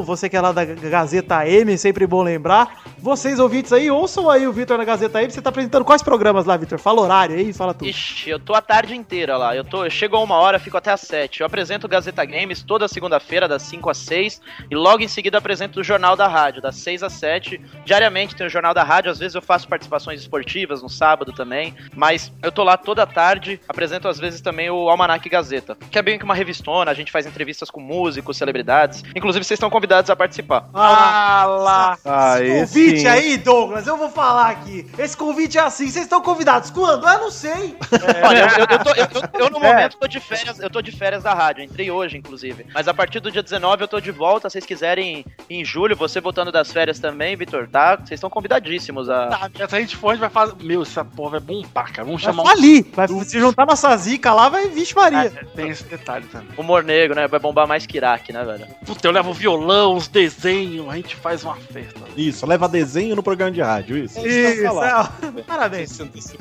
Você que é lá da Gazeta M, sempre bom lembrar. Vocês ouvintes aí, ouçam aí o Vitor na Gazeta M. Você tá apresentando quais programas lá, Vitor? Fala horário aí, fala tudo. Ixi, eu tô a tarde inteira lá. Eu, tô, eu chego a uma hora, fico até às sete. Eu apresento Gazeta Games toda segunda-feira, das 5 às 6. E logo em seguida apresento o Jornal da Rádio, das 6 às 7. Diariamente tem o Jornal da Rádio. Às vezes eu faço participações esportivas no sábado também. Mas eu tô lá toda tarde. Apresento às vezes também o Almanac Gazeta, que é bem que uma revistona. A gente faz entrevistas com músicos, celebridades. Inclusive, vocês estão convidados a participar. Ah lá. Ah, Esse convite aí, Douglas, eu vou falar aqui. Esse convite é assim. Vocês estão convidados quando? Eu não sei. [laughs] Olha, eu, eu, eu tô- eu- eu- eu, no É. momento tô de férias, eu tô de férias da rádio, entrei hoje, inclusive. Mas a partir do dia 19 eu tô de volta, se vocês quiserem em julho, você voltando das férias também, Vitor, tá? Vocês estão convidadíssimo a. Tá, se a gente for, a gente vai fazer. Meu, essa porra vai bombar, cara. Vamos Vai chamar um. falir. Vai se juntar nossa zica lá, vai. Vixe, Maria. É, tem esse detalhe também. Humor negro, né? Vai bombar mais que Iraque, né, velho? Puta, eu levo violão, os desenhos, a gente faz uma festa. Isso, leva desenho no programa de rádio, isso. Isso, falar. é, parabéns. Se.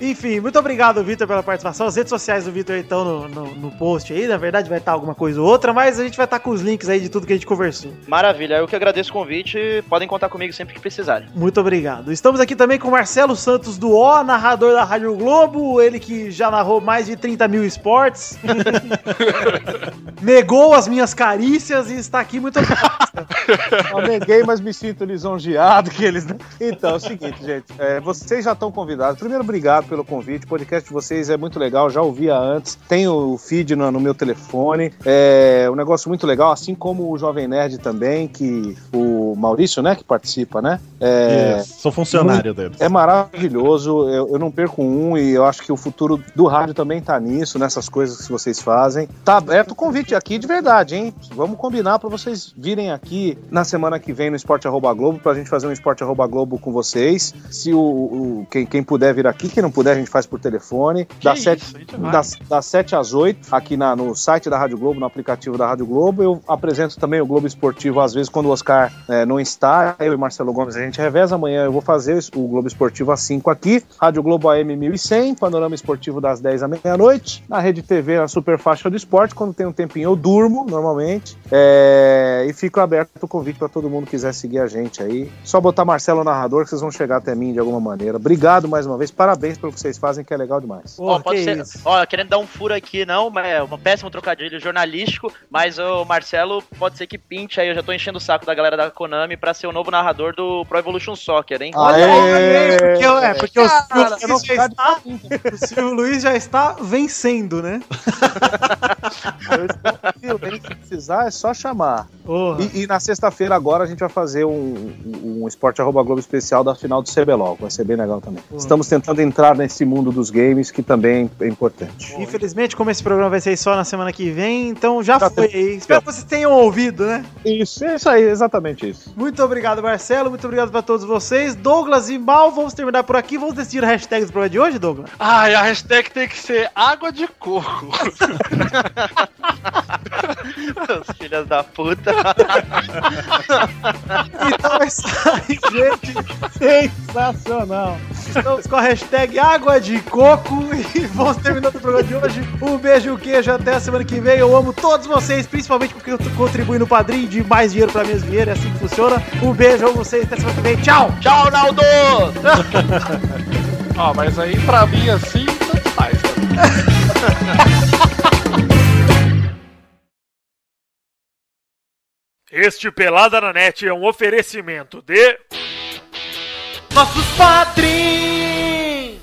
Enfim, muito obrigado, Vitor, pela participação. As redes sociais do Vitor estão no, no, no post aí. Na verdade, vai estar alguma coisa ou outra, mas a gente vai estar com os links aí de tudo que a gente conversou. Maravilha, eu que agradeço o convite, podem contar comigo sempre que precisarem. Muito obrigado. Estamos aqui também com o Marcelo Santos do O, narrador da Rádio Globo. Ele que já narrou mais de 30 mil esportes. [laughs] [laughs] Negou as minhas carícias e está aqui. Muito obrigado. [laughs] Neguei, mas me sinto lisonjeado que eles. Então, é o seguinte, gente. é, vocês já estão convidados. Primeiro, obrigado pelo convite. O podcast de vocês é muito legal, já ouvia antes. Tem o feed no, no meu telefone. É um negócio muito legal, assim como o Jovem Nerd também, que o Maurício, né, que participa, né? É, Isso, Sou funcionário deles. é maravilhoso, eu, eu não perco um e eu acho que o futuro do rádio também tá nisso, nessas coisas que vocês fazem. Tá aberto o convite aqui de verdade, hein? Vamos combinar para vocês virem aqui na semana que vem no Esporte Arroba Globo pra gente fazer um Esporte Arroba Globo com vocês. Se o, o- quem, quem puder vir aqui, quem não puder, a gente faz por telefone. Das sete, a das, das 7 às 8, aqui na- no site da Rádio Globo, no aplicativo da Rádio Globo. Eu apresento também o Globo Esportivo, às vezes, quando o Oscar eh, não está. Eu e Marcelo Gomes, a gente reveza. Amanhã eu vou fazer o Globo Esportivo às 5 aqui. Rádio Globo AM 1100, Panorama Esportivo das 10 à meia-noite. Na Rede TV, na Super Faixa do Esporte. Quando tem um tempinho, eu durmo, normalmente. Eh, e fico aberto o convite para todo mundo que quiser seguir a gente aí. Só botar Marcelo Narrador, que vocês vão chegar até mim de alguma maneira. Obrigado mais uma vez. Parabéns pelo que vocês fazem, que é legal demais. Porra, Ó, pode que ser. Ó, querendo dar um furo aqui, não, mas é um péssimo trocadilho jornalístico, mas o Marcelo pode ser que pinte aí. Eu já tô enchendo o saco da galera da Konami pra ser o novo narrador do Pro Evolution Soccer, hein? Olha aí, porque, eu- é, porque o Silvio Luiz já está, o Silvio Luiz já está vencendo, né? [laughs] Eu estou? Se precisar, é só chamar. Porra. E, e na sexta-feira agora a gente vai fazer um, um, um Esporte Arroba Globo especial da final do CBLOL. Vai ser bem legal também. Estamos tentando entrar nesse mundo dos games, que também é importante. Infelizmente, como esse programa vai ser só na semana que vem, então já Já foi. tem. Espero que vocês tenham ouvido, né? Isso, é isso aí, exatamente isso. Muito obrigado, Marcelo. Muito obrigado pra todos vocês. Douglas e Mal, vamos terminar por aqui. Vamos decidir a hashtag do programa de hoje, Douglas? Ai, a hashtag tem que ser água de coco. [laughs] Seus filhas da puta. Então é isso aí, gente. Sensacional. Estamos com a hashtag água de coco e vamos terminando o programa de hoje. Um beijo, queijo, até a semana que vem. Eu amo todos vocês, principalmente porque eu contribuí no padrinho de mais dinheiro pra minhas dinheiro, é assim que funciona. Um beijo, amo vocês, até semana que vem. Tchau! Tchau, Naldo! Ó, [laughs] mas aí pra mim assim, tanto faz. [laughs] Este Pelada na Net é um oferecimento de. Nossos padrinhos!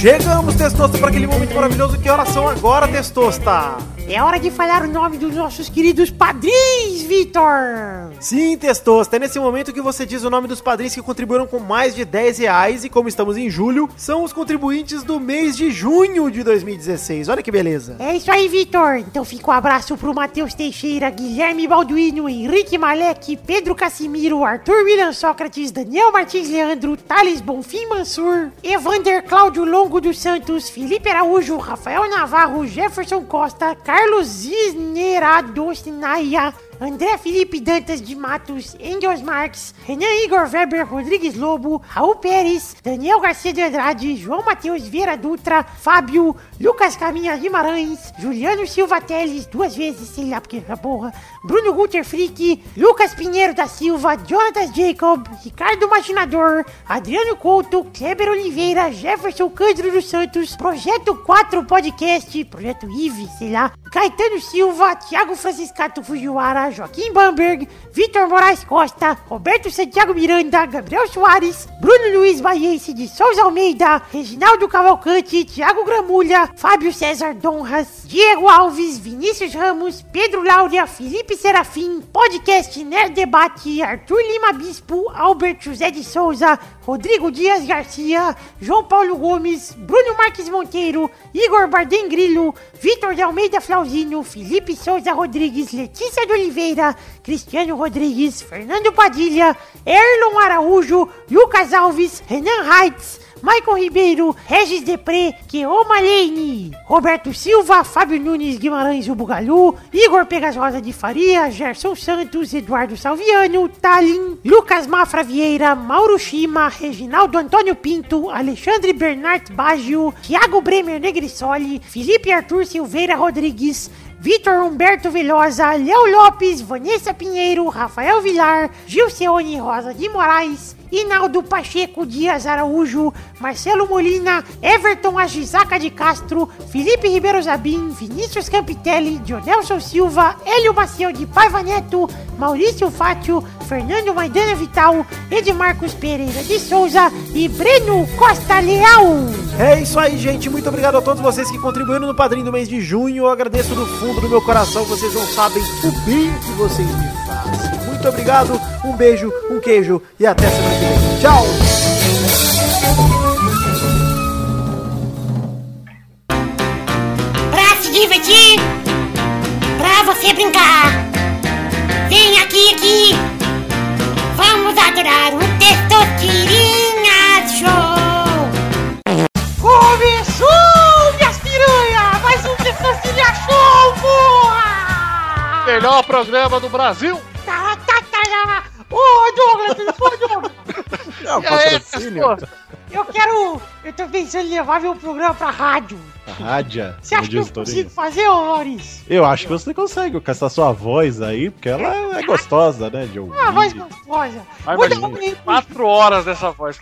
Chegamos, Testosta, para aquele momento maravilhoso. Que horas são agora, Testosta? É hora de falar o nome dos nossos queridos padrinhos, Vitor! Sim, Testosta, é nesse momento que você diz o nome dos padrinhos que contribuíram com mais de 10 reais e como estamos em julho, são os contribuintes do mês de junho de 2016. Olha que beleza. É isso aí, Vitor! Então fica um abraço pro Matheus Teixeira, Guilherme Balduino, Henrique Malek, Pedro Casimiro, Arthur William Sócrates, Daniel Martins Leandro, Thales Bonfim Mansur, Evander Cláudio Longo dos Santos, Felipe Araújo, Rafael Navarro, Jefferson Costa, Carlos Isnerado Sinaia, André Felipe Dantas de Matos, Engels Marques, Renan Igor Weber Rodrigues Lobo, Raul Pérez, Daniel Garcia de Andrade, João Matheus Vieira Dutra, Fábio, Lucas Caminha Guimarães, Juliano Silva Teles, duas vezes, sei lá porque essa porra, Bruno Guter Frick, Lucas Pinheiro da Silva, Jonatas Jacob, Ricardo Machinador, Adriano Couto, Kleber Oliveira, Jefferson Cândido dos Santos, Projeto 4 Podcast, Projeto IVE, sei lá, Caetano Silva, Thiago Franciscato Fujiwara, Joaquim Bamberg, Vitor Moraes Costa, Roberto Santiago Miranda, Gabriel Soares, Bruno Luiz Baiense de Souza Almeida, Reginaldo Cavalcante, Thiago Gramulha, Fábio César Donras, Diego Alves, Vinícius Ramos, Pedro Laura, Felipe Serafim, Podcast Nerd Debate, Arthur Lima Bispo, Albert José de Souza, Rodrigo Dias Garcia, João Paulo Gomes, Bruno Marques Monteiro, Igor Bardem Grillo, Vitor de Almeida Flauzinho, Felipe Souza Rodrigues, Letícia de Oliveira, Cristiano Rodrigues, Fernando Padilha, Erlon Araújo, Lucas Alves, Renan Heitz, Maicon Ribeiro, Regis Depré, Keoma Lane, Roberto Silva, Fábio Nunes Guimarães o Bugalu, Igor Pegasosa de Faria, Gerson Santos, Eduardo Salviano, Talin, Lucas Mafra Vieira, Mauro Shima, Reginaldo Antônio Pinto, Alexandre Bernard Baggio, Thiago Bremer Negrisoli, Felipe Arthur Silveira Rodrigues, Vitor Humberto Velosa, Léo Lopes, Vanessa Pinheiro, Rafael Vilar, Gilceone Rosa de Moraes, Inaldo Pacheco Dias Araújo, Marcelo Molina, Everton Agisaca de Castro, Felipe Ribeiro Zabim, Vinícius Campitelli, Dionelson Silva, Hélio Maciel de Paiva Neto, Maurício Fátio, Fernando Maidana Vital, Edmarcos Pereira de Souza e Breno Costa Leal. É isso aí, gente. Muito obrigado a todos vocês que contribuíram no Padrinho do mês de junho. Eu agradeço do fundo do meu coração. Vocês não sabem o bem que vocês me fazem. Muito obrigado, um beijo, um queijo e até semana que vem. Tchau! Pra se divertir, pra você brincar. Vem aqui, aqui. Vamos adorar o Testosterinha Show. Começou, minhas piranhas! Mais um Testosterinha Show, porra! Melhor programa do Brasil. Tá, tá, tá. Ô, Douglas, ô, Douglas. É um patrocínio. resposta? Eu quero... Eu tô pensando em levar meu programa pra rádio. Rádia, Você acha que eu consigo fazer, Maurício? Eu acho que você consegue com essa sua voz aí, porque ela é gostosa, né, de ouvir. Uma voz gostosa. Ai, Vou dar imagina, um quatro horas dessa voz.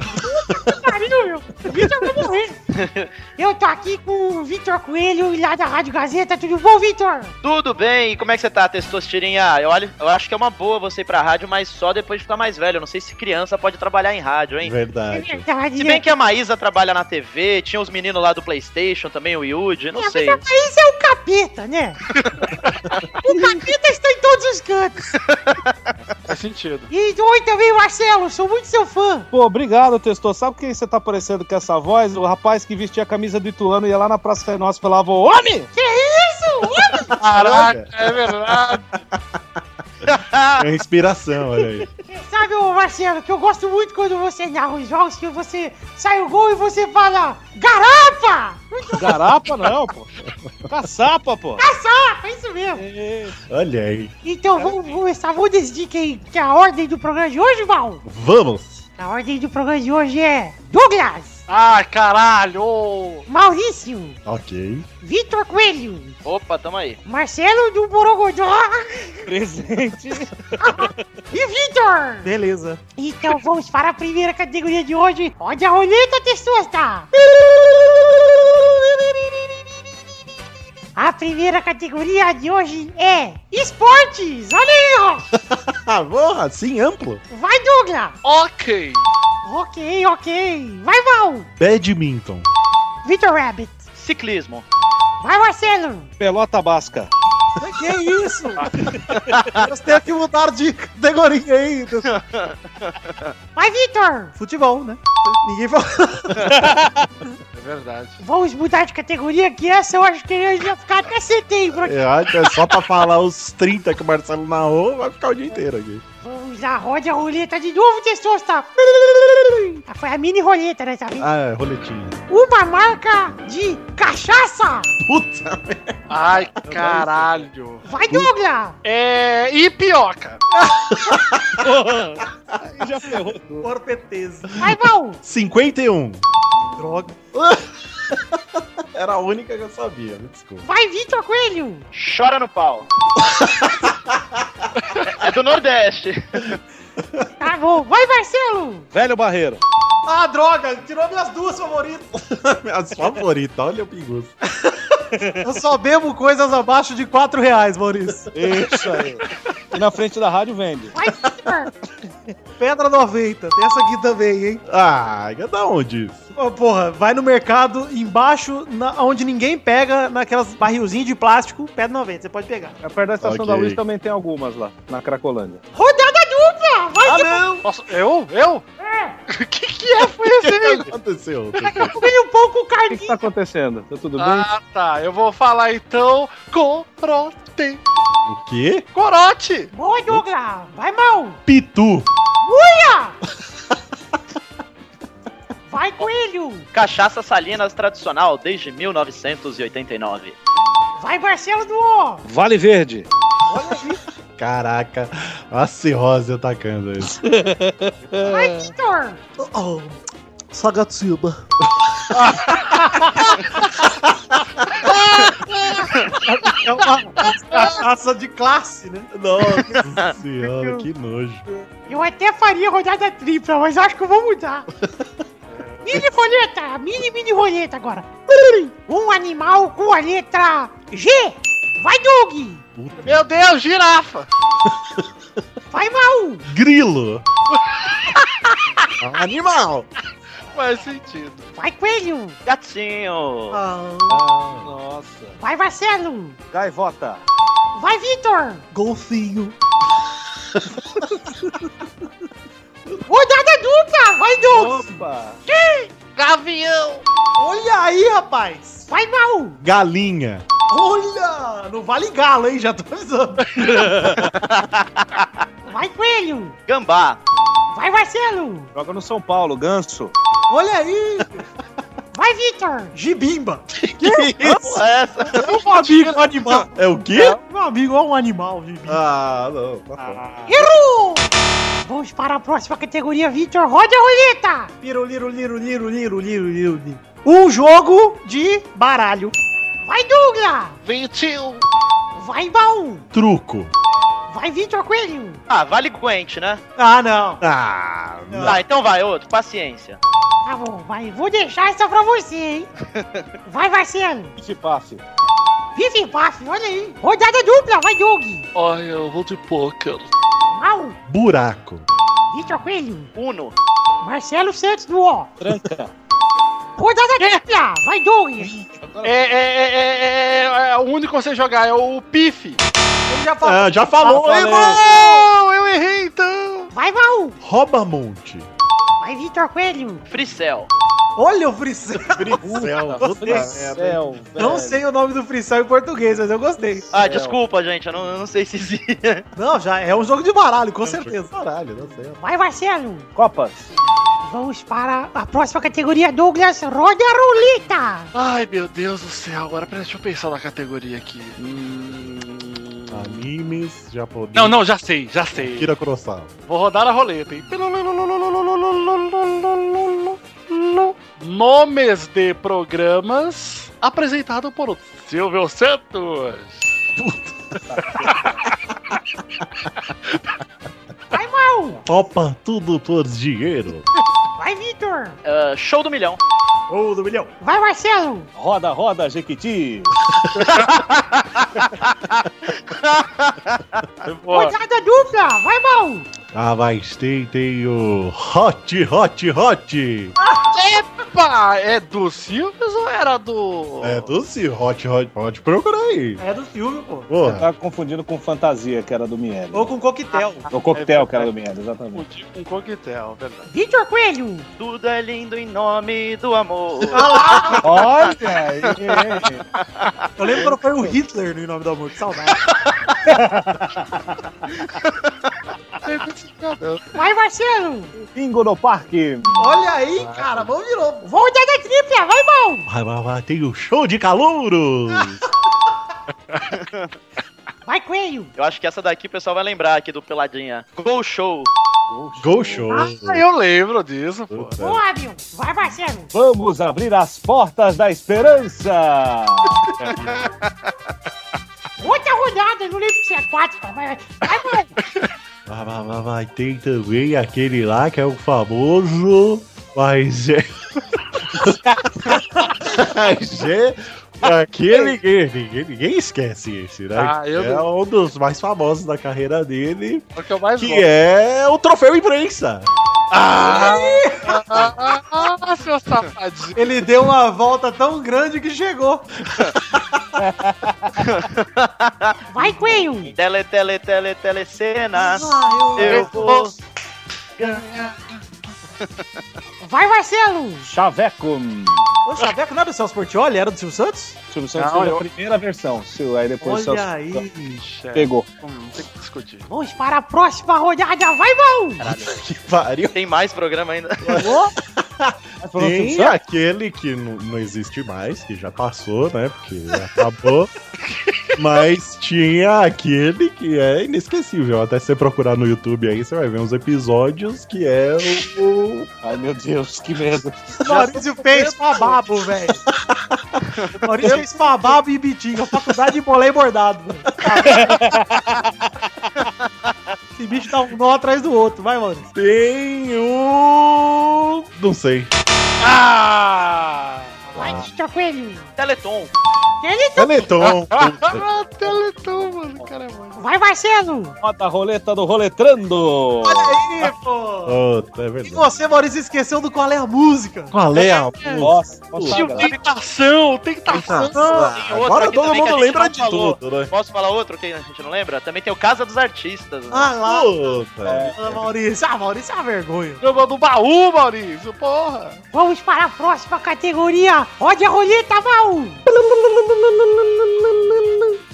pariu, meu. O Vitor vai morrer. Eu tô aqui com o Vitor Coelho, lá da Rádio Gazeta. Tudo bom, Vitor? Tudo bem? E como é que você tá, Testosterinha? Eu, olho, eu acho que é uma boa você ir pra rádio, mas só depois de ficar mais velho. Eu não sei se criança pode trabalhar em rádio, hein? É Verdade. verdade. Se bem que a Maísa trabalha na TV, tinha os meninos lá do Playstation também, o Yudi, não É, sei. Mas isso é o capeta, né? [laughs] o capeta está em todos os cantos. Faz sentido. E oi também, Marcelo. Sou muito seu fã. Pô, obrigado, Testor. Sabe quem você tá parecendo com essa voz? O rapaz que vestia a camisa do Ituano ia lá na Praça Fenóis e falava: Homem! Que isso? Caraca, é verdade. É inspiração, olha aí. Sabe, Marcelo, que eu gosto muito quando você narra os jogos, que você sai o gol e você fala Garapa! Garapa não, pô. Caçapa, pô. Caçapa, é isso mesmo. Olha aí. Então vamos começar, vamos decidir quem, que é a ordem do programa de hoje, Val? Vamos! A ordem do programa de hoje é Douglas, Ai, caralho. Maurício, Ok. Vitor Coelho, Opa, tamo aí. Marcelo do Borogodó [laughs] Presente. [laughs] e Vitor. Beleza. Então vamos para a primeira categoria de hoje. Onde a roleta testosta. [laughs] A primeira categoria de hoje é esportes. Olha aí, ó. [laughs] Porra, assim amplo? Vai, Douglas. Ok. Ok, ok. Vai, Val. Badminton. Vitor Rabbit. Ciclismo. Vai, Marcelo. Pelota basca. Que isso? [laughs] Nós temos que mudar de categoria aí. Vai, Vitor. Futebol, né? Ninguém falou. [laughs] É verdade. Vamos mudar de categoria que essa eu acho que ele ia ficar até setembro aqui. Que é só pra falar os 30 que o Marcelo narrou, vai ficar o dia inteiro aqui. Vamos roda a roleta de novo, testosta. Ah, Foi a mini roleta dessa vez. Ah, é, roletinha. Uma marca de cachaça. Puta merda. Ai, caralho. Vai, Douglas. É. Ipioca. [laughs] Já ferrou tudo. Porpeteza. Vai, Val. 51. Droga. [laughs] Era a única que eu sabia, me desculpa. Vai, Vitor Coelho. Chora no pau. [laughs] é do Nordeste. Tá bom. Vai, Marcelo. Velho Barreiro. Ah, droga. Tirou minhas duas favoritas. [laughs] Minhas favoritas, olha o pinguço. Eu só bebo coisas abaixo de 4 reais, Maurício. Isso aí. E na frente da rádio vende. Pedra 90. Tem essa aqui também, hein? Ah, da onde isso? Ô, porra, vai no mercado, embaixo, na, onde ninguém pega, naquelas barrilzinhos de plástico, Pedra 90. Você pode pegar. É perto da estação Ok. da luz também tem algumas lá, na Cracolândia. Rodada Vai, Ah, não. Nossa, eu? Eu? É. O [laughs] que que é? Foi O que esse? aconteceu? Eu comi um pouco O o que, que tá acontecendo? Tá tudo bem? Ah, tá. Eu vou falar então corote. O quê? Corote. Boa, Douglas. Vai, mal. Pitu. Uia. [laughs] Vai, Coelho. Cachaça Salinas tradicional desde 1989. Vai, Marcelo do O. Vale Verde. Caraca, a cirrose atacando isso. [laughs] Vai, Vitor. Oh, Sagatiba. É uma cachaça de classe, né? Nossa senhora, que nojo. Eu até faria rodada tripla, mas acho que eu vou mudar. Mini roleta, mini mini roleta agora. Um animal com a letra G. Vai, Doug. Meu Deus, girafa! [laughs] Vai, Mal. Grilo. [laughs] Animal. Faz sentido. Vai, Coelho. Gatinho. Nossa. Vai, Marcelo. Gaivota. Vai, Vitor. Golfinho. [laughs] Rodada dupla. Vai, Doug. Opa. Gavião! Olha aí, rapaz. Vai, Mal. Galinha. Olha, não vale galo, hein? Já tô avisando. [laughs] Vai, Coelho. Gambá. Vai, Marcelo. Joga no São Paulo, ganso. Olha aí. Vai, Vitor. Gibimba. Porra, é essa? É um [laughs] amigo um animal. É o quê? Meu amigo é um animal, Gibimba. Ah, não. Tá fora. Errou. Vamos para a próxima categoria, Vitor. Roda a roleta. Liro, liro, liro, liro, liro, liro, liro. Um jogo de baralho. Vai, Douglas. 21! Vai, Baú. Truco. Vai, Vitor Coelho. Ah, vale Gwent, né? Ah, não. Ah, não. Tá, então vai, outro. Paciência. Tá bom, vai. Vou deixar essa pra você, hein? [laughs] Vai, Marcelo. Que passe. Vive Paf, olha aí. Rodada dupla, vai, Doug. Ai, eu vou de poker. Mal. Buraco. Vitor Coelho. Uno. Marcelo Santos do O. Tranca. Rodada dupla, vai, Doug. É, é, é, é, é, é, o único que você jogar é o Pife. Ele já falou. Ah, já falou, Ah? Não, eu errei então. Vai, Mal. Rouba-monte. Vai, Vitor Coelho. Fricel. Olha o Fricel. Céu, Gostei. Não sei o nome do Fricel em português, mas eu gostei. Ah, desculpa, gente. Eu não, eu não sei se. Não, já é um jogo de baralho, com certeza. Caralho, não sei. Vai, Marcelo. Copas. Vamos para a próxima categoria, Douglas. Roda a roleta. Ai, meu Deus do céu. Agora peraí, deixa eu pensar na categoria aqui. Hum... Animes, japonês. Não, não, já sei, já sei. Kira Kurosawa. Vou rodar a roleta, hein? Nomes de programas apresentado por Silvio Santos. [laughs] Vai, Mal. Topa tudo por dinheiro. Vai, Vitor. Ah, show do milhão. Ou do milhão. Vai, Marcelo. Roda, roda, Jequiti. [laughs] Rodada dupla. Vai, Mal. Ah, mas tem, tem o Hot, Hot, Hot. Epa, é do Silvio ou era do. É do Sil, Hot, Hot, Hot. Procura aí. É do filme, pô. Porra. Tá confundindo com fantasia, que era do Miele. Ou com coquetel. O coquetel, que era do Miele, exatamente. Um coquetel, verdade. Vitor Coelho. Tudo é lindo em nome do amor. [laughs] Olha aí. Eu lembro quando foi o Hitler no Em Nome do Amor, que saudade. [laughs] Vai, Marcelo. Bingo no parque. Olha aí, cara, vamos de novo. Rodada tripla. Vai, Mal. Vai, vai, vai, tem o show de calouros. [laughs] Vai, Coelho. Eu acho que essa daqui o pessoal vai lembrar aqui do Peladinha. Go Show. Go Show. Ah, eu lembro disso, pô. Boa. Vai, Marcelo. Vamos abrir as portas da esperança. Outra rodada. Não lembro se é quatro. Vai, vai. Vai, [laughs] Vai. Tem também aquele lá que é o famoso. Mas é. Mas é. Aquele ninguém, ninguém, ninguém esquece esse, né? Ah, é não- um dos mais famosos da carreira dele, É que que é o troféu imprensa. Ah, ah, seu safadinho. Ele deu uma volta tão grande que chegou. Vai, Coelho. Tele, tele, tele, telecenas. Ah, Eu vou. Vai, Marcelo. Chaveco. O Chaveco não era do Celso Portioli, era do Silvio Santos? Silvio Santos Não, fez eu- a primeira versão. Sil- Aí depois Olha Celso aí. pegou. Hum, tem que discutir. Vamos para a próxima rodada. Vai, Mal. Que pariu. Tem mais programa ainda. Silvio [laughs] [laughs] Tem Santos? aquele que não, existe mais, que já passou, né? Porque acabou. [laughs] Mas tinha aquele que é inesquecível. Até se você procurar no YouTube aí, você vai ver uns episódios que é o. Ai, meu Deus, que medo. [laughs] Maurício fez pra babo, velho. Maurício fez Fababo e Bitinga, faculdade de bolé e bordado. velho. Esse bicho dá um nó atrás do outro, vai, Maurício. Tem um. Não sei. Ah! Vai, Vitor Coelho. Teleton. Teleton. Teleton. [laughs] Ah, Teleton, mano. Cara é. Vai, Marcelo. Roda a roleta do Roletrando. Olha aí, pô. Puta, é E verdade. você, Maurício, esqueceu do qual é a música. Qual é a Nossa, nossa, Tio, galera. tentação, tentação. Tem outro Agora todo mundo lembra de falou. tudo, né? Posso falar outro que a gente não lembra? Também tem o Casa dos Artistas. né? Ah, lá. Puta. Ah, Maurício. Ah, Maurício é uma vergonha. Jogou do baú, Maurício, porra. Vamos para a próxima categoria. Roda a roleta, Mal.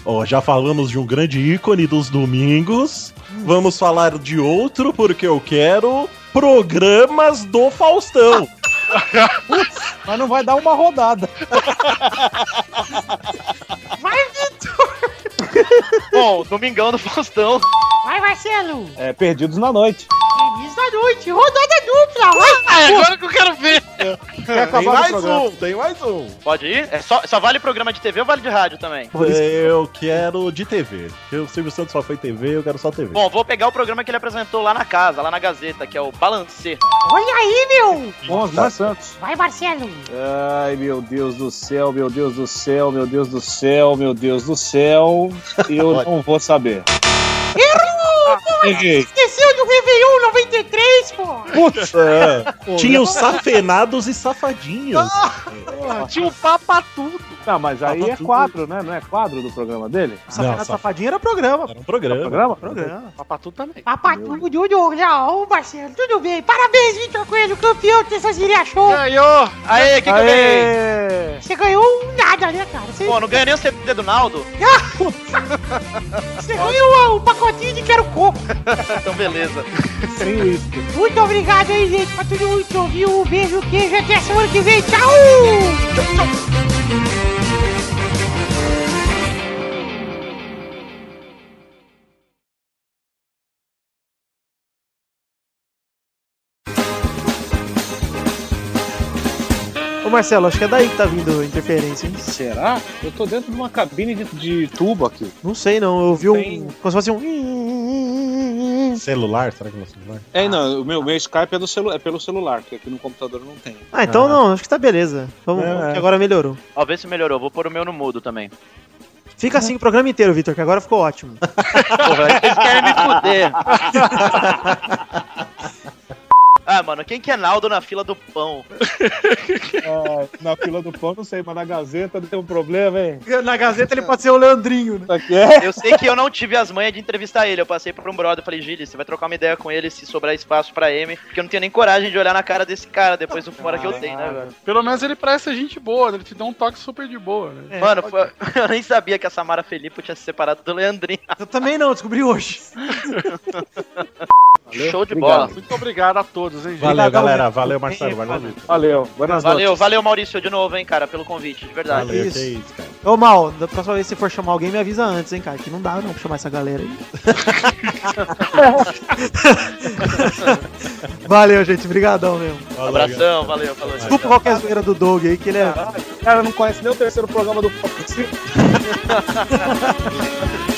Ó, já falamos de um grande ícone dos domingos. Vamos falar de outro, porque eu quero programas do Faustão. [laughs] Mas não vai dar uma rodada. Vai, Vitor. Bom, Domingão do Faustão. Vai, Marcelo. É, perdidos na noite. Feliz da noite. Rodada dupla. Vai. Ah, agora que eu quero ver. Quer Tem mais um, tem mais um. Pode ir? É só, só vale programa de TV ou vale de rádio também? Eu quero de TV. Porque o Silvio Santos só foi TV, eu quero só TV. Bom, vou pegar o programa que ele apresentou lá na casa, lá na Gazeta, que é o Balancê. Olha aí, meu. Os mais santos. Vai, Marcelo. Ai, meu Deus do céu, meu Deus do céu, meu Deus do céu, meu Deus do céu. Eu [laughs] não vou saber. Esqueceu do Réveillon 93, pô. Putz. É. Tinha os safenados e safadinhos. Porra, tinha um papa tudo. Não, mas aí é tudo. quadro, né? Não é quadro do programa dele? Safadinho, Não, Safadinho era programa. Era um programa. Programa? Programa. Papa tudo também. Papatudo, Dudu, já, ô Marcelo, tudo bem. Parabéns, Vitor Coelho, campeão do Tessasiria Show. Ganhou. Aê, o que, que eu ganhei? Você ganhou um nada, né, cara? Você, Pô, não ganhei nem o CD do Naldo. [laughs] você ganhou um pacotinho de quero coco. [laughs] Então, beleza. Sem uísque. Muito obrigado aí, gente, pra todo mundo que ouviu. Um beijo, queijo, até semana que vem. Tchau! Ô, Marcelo, acho que é daí que tá vindo a interferência, hein? Será? Eu tô dentro de uma cabine de, de tubo aqui. Não sei, não. Eu ouvi um... Tem- Como se fosse um... Celular? Será que é um celular? É, não, o meu, meu Skype é, do celu é pelo celular, porque aqui no computador não tem. Ah, então Ah. não. Acho que tá beleza. Vamos, É, que é. agora melhorou. Ó, vê se melhorou. Vou pôr o meu no mudo também. Fica assim o programa inteiro, Vitor, que agora ficou ótimo. [laughs] Porra, eles querem me fuder. [laughs] Ah, mano, quem que é Naldo na fila do pão? Ah, na fila do pão, não sei, mas na Gazeta tem um problema, hein? Na Gazeta ele pode ser o Leandrinho, né? É. Eu sei que eu não tive as manhas de entrevistar ele. Eu passei por um brother e falei, Gilles, você vai trocar uma ideia com ele se sobrar espaço pra M. Porque eu não tenho nem coragem de olhar na cara desse cara depois do fora que eu tenho, né, velho? Pelo menos ele parece gente boa, né? ele te dá um toque super de boa, né? É, Mano, foi- [laughs] eu nem sabia que a Samara Felipe tinha se separado do Leandrinho. Eu também não, descobri hoje. [laughs] Show de Obrigado. bola. Muito obrigado a todos, hein, gente? Valeu, galera. Valeu, Marcelo. Valeu. Valeu, buenas Valeu, valeu, Maurício, de novo, hein, cara, pelo convite, de verdade. Valeu, Isso. que isso, cara. Ô, Mal, da próxima vez que você for chamar alguém, me avisa antes, hein, cara? Que não dá não pra chamar essa galera aí. [laughs] Valeu, gente. Obrigadão mesmo. Valeu, galera. Abração, valeu, falou. Desculpa qualquer zoeira do Doug aí, que ele é O cara não conhece nem o terceiro programa do. [laughs]